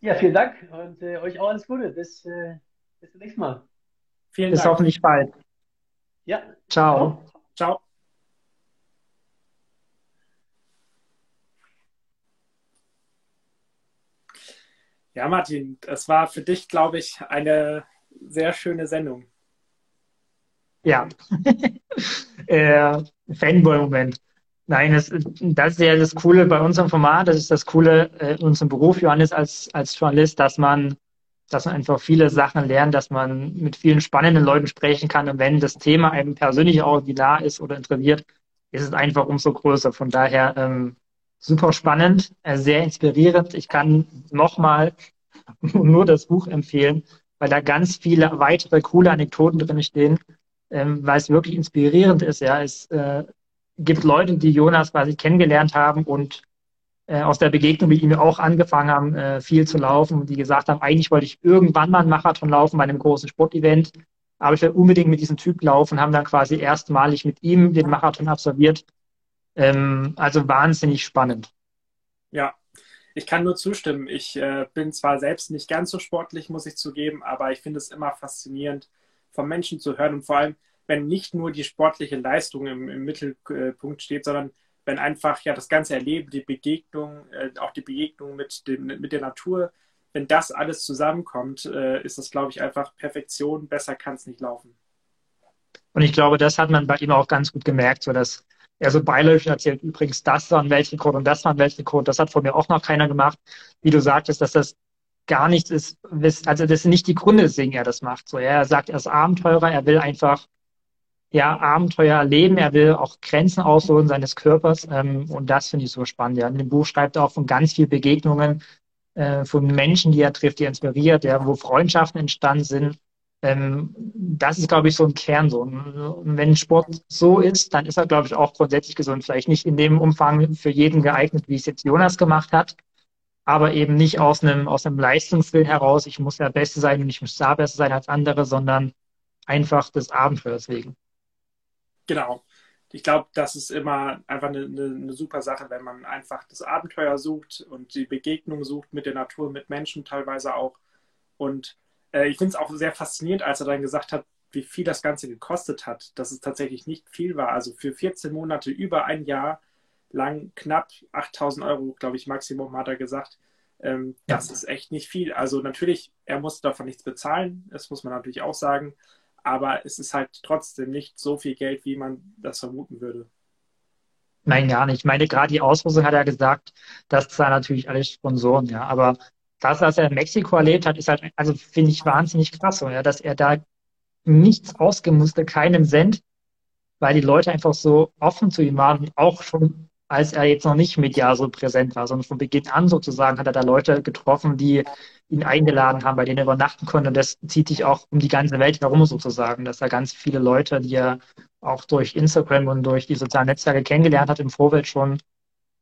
Ja, vielen Dank und äh, euch auch alles Gute. Bis, äh, bis zum nächsten Mal. Vielen bis Dank. hoffentlich bald. Ja. Ciao. Ciao. Ja, Martin, es war für dich, glaube ich, eine sehr schöne Sendung. Ja, äh, Fanboy-Moment. Nein, das, das ist ja das Coole bei unserem Format, das ist das Coole äh, in unserem Beruf, Johannes, als, als Journalist, dass man, dass man einfach viele Sachen lernt, dass man mit vielen spannenden Leuten sprechen kann. Und wenn das Thema einem persönlich auch nah ist oder interessiert, ist es einfach umso größer. Von daher ähm, super spannend, äh, sehr inspirierend. Ich kann nochmal nur das Buch empfehlen, weil da ganz viele weitere coole Anekdoten drin stehen, ähm, weil es wirklich inspirierend ist. Ja, es, äh, gibt Leute, die Jonas quasi kennengelernt haben und äh, aus der Begegnung mit ihm auch angefangen haben, äh, viel zu laufen, die gesagt haben, eigentlich wollte ich irgendwann mal einen Marathon laufen bei einem großen Sportevent, aber ich will unbedingt mit diesem Typ laufen, haben dann quasi erstmalig mit ihm den Marathon absolviert. Ähm, also wahnsinnig spannend. Ja, ich kann nur zustimmen. Ich äh, bin zwar selbst nicht ganz so sportlich, muss ich zugeben, aber ich finde es immer faszinierend, vom Menschen zu hören und vor allem, wenn nicht nur die sportliche Leistung im, im Mittelpunkt steht, sondern wenn einfach ja das ganze Erleben, die Begegnung, äh, auch die Begegnung mit, dem, mit der Natur, wenn das alles zusammenkommt, äh, ist das, glaube ich, einfach Perfektion. Besser kann es nicht laufen. Und ich glaube, das hat man bei ihm auch ganz gut gemerkt, so dass er so beiläufig erzählt, übrigens, das war ein Weltrekord und das war ein Weltrekord. Das hat von mir auch noch keiner gemacht. Wie du sagtest, dass das gar nichts ist, also das sind nicht die Gründe, weswegen er das macht. So, er sagt, er ist Abenteurer, er will einfach ja, Abenteuer erleben. Er will auch Grenzen ausloten seines Körpers. Ähm, und das finde ich so spannend. Ja. In dem Buch schreibt er auch von ganz vielen Begegnungen äh, von Menschen, die er trifft, die er inspiriert, ja, wo Freundschaften entstanden sind. Ähm, das ist, glaube ich, so ein Kern. So. Wenn Sport so ist, dann ist er, glaube ich, auch grundsätzlich gesund. Vielleicht nicht in dem Umfang für jeden geeignet, wie es jetzt Jonas gemacht hat, aber eben nicht aus einem, aus einem Leistungswillen heraus, ich muss der Beste sein und ich muss da besser sein als andere, sondern einfach des Abenteuers wegen. Genau. Ich glaube, das ist immer einfach eine, eine, eine, super Sache, wenn man einfach das Abenteuer sucht und die Begegnung sucht mit der Natur, mit Menschen teilweise auch. Und äh, ich finde es auch sehr faszinierend, als er dann gesagt hat, wie viel das Ganze gekostet hat, dass es tatsächlich nicht viel war. Also für 14 Monate, über ein Jahr lang, knapp 8000 Euro, glaube ich, Maximum, hat er gesagt. Ähm, ja. Das ist echt nicht viel. Also natürlich, er muss davon nichts bezahlen, das muss man natürlich auch sagen aber es ist halt trotzdem nicht so viel Geld, wie man das vermuten würde. Nein, gar nicht. Ich meine, gerade die Ausrüstung hat er gesagt, das zahlen natürlich alle Sponsoren, ja. Aber das, was er in Mexiko erlebt hat, ist halt, also finde ich wahnsinnig krass, ja, dass er da nichts ausgeben musste, keinen Cent, weil die Leute einfach so offen zu ihm waren, auch schon als er jetzt noch nicht medial so präsent war, sondern von Beginn an sozusagen hat er da Leute getroffen, die ihn eingeladen haben, bei denen er übernachten konnte. Und das zieht sich auch um die ganze Welt herum sozusagen, dass er ganz viele Leute, die er auch durch Instagram und durch die sozialen Netzwerke kennengelernt hat im Vorfeld schon,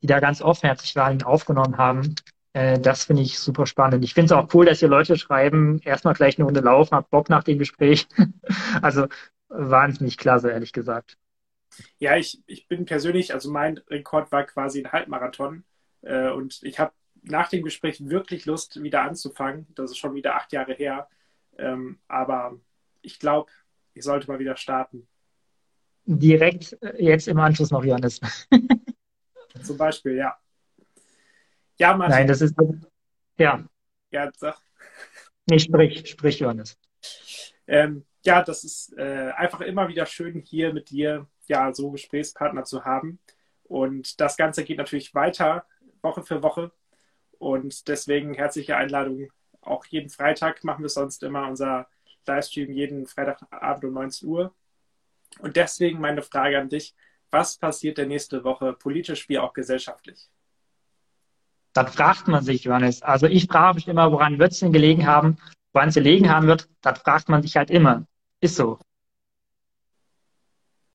die da ganz offenherzig waren, ihn aufgenommen haben. Äh, das finde ich super spannend. Ich finde es auch cool, dass hier Leute schreiben, erstmal gleich eine Runde laufen, hab Bock nach dem Gespräch. also wahnsinnig klasse, ehrlich gesagt. Ja, ich, ich bin persönlich, also mein Rekord war quasi ein Halbmarathon. Äh, und ich habe nach dem Gespräch wirklich Lust, wieder anzufangen. Das ist schon wieder acht Jahre her. Ähm, aber ich glaube, ich sollte mal wieder starten. Direkt äh, jetzt im Anschluss noch, Johannes. Zum Beispiel, ja. Ja, Martin. Nein, das ist. Ja. Ja, sag. Nee, sprich, sprich, Johannes. Ähm, ja, das ist äh, einfach immer wieder schön, hier mit dir ja so Gesprächspartner zu haben. Und das Ganze geht natürlich weiter, Woche für Woche. Und deswegen herzliche Einladung. Auch jeden Freitag machen wir sonst immer unser Livestream, jeden Freitagabend um 19 Uhr. Und deswegen meine Frage an dich. Was passiert der nächste Woche politisch wie auch gesellschaftlich? Das fragt man sich, Johannes. Also ich frage mich immer, woran wird es denn gelegen haben? Woran es gelegen haben wird, das fragt man sich halt immer. Ist so.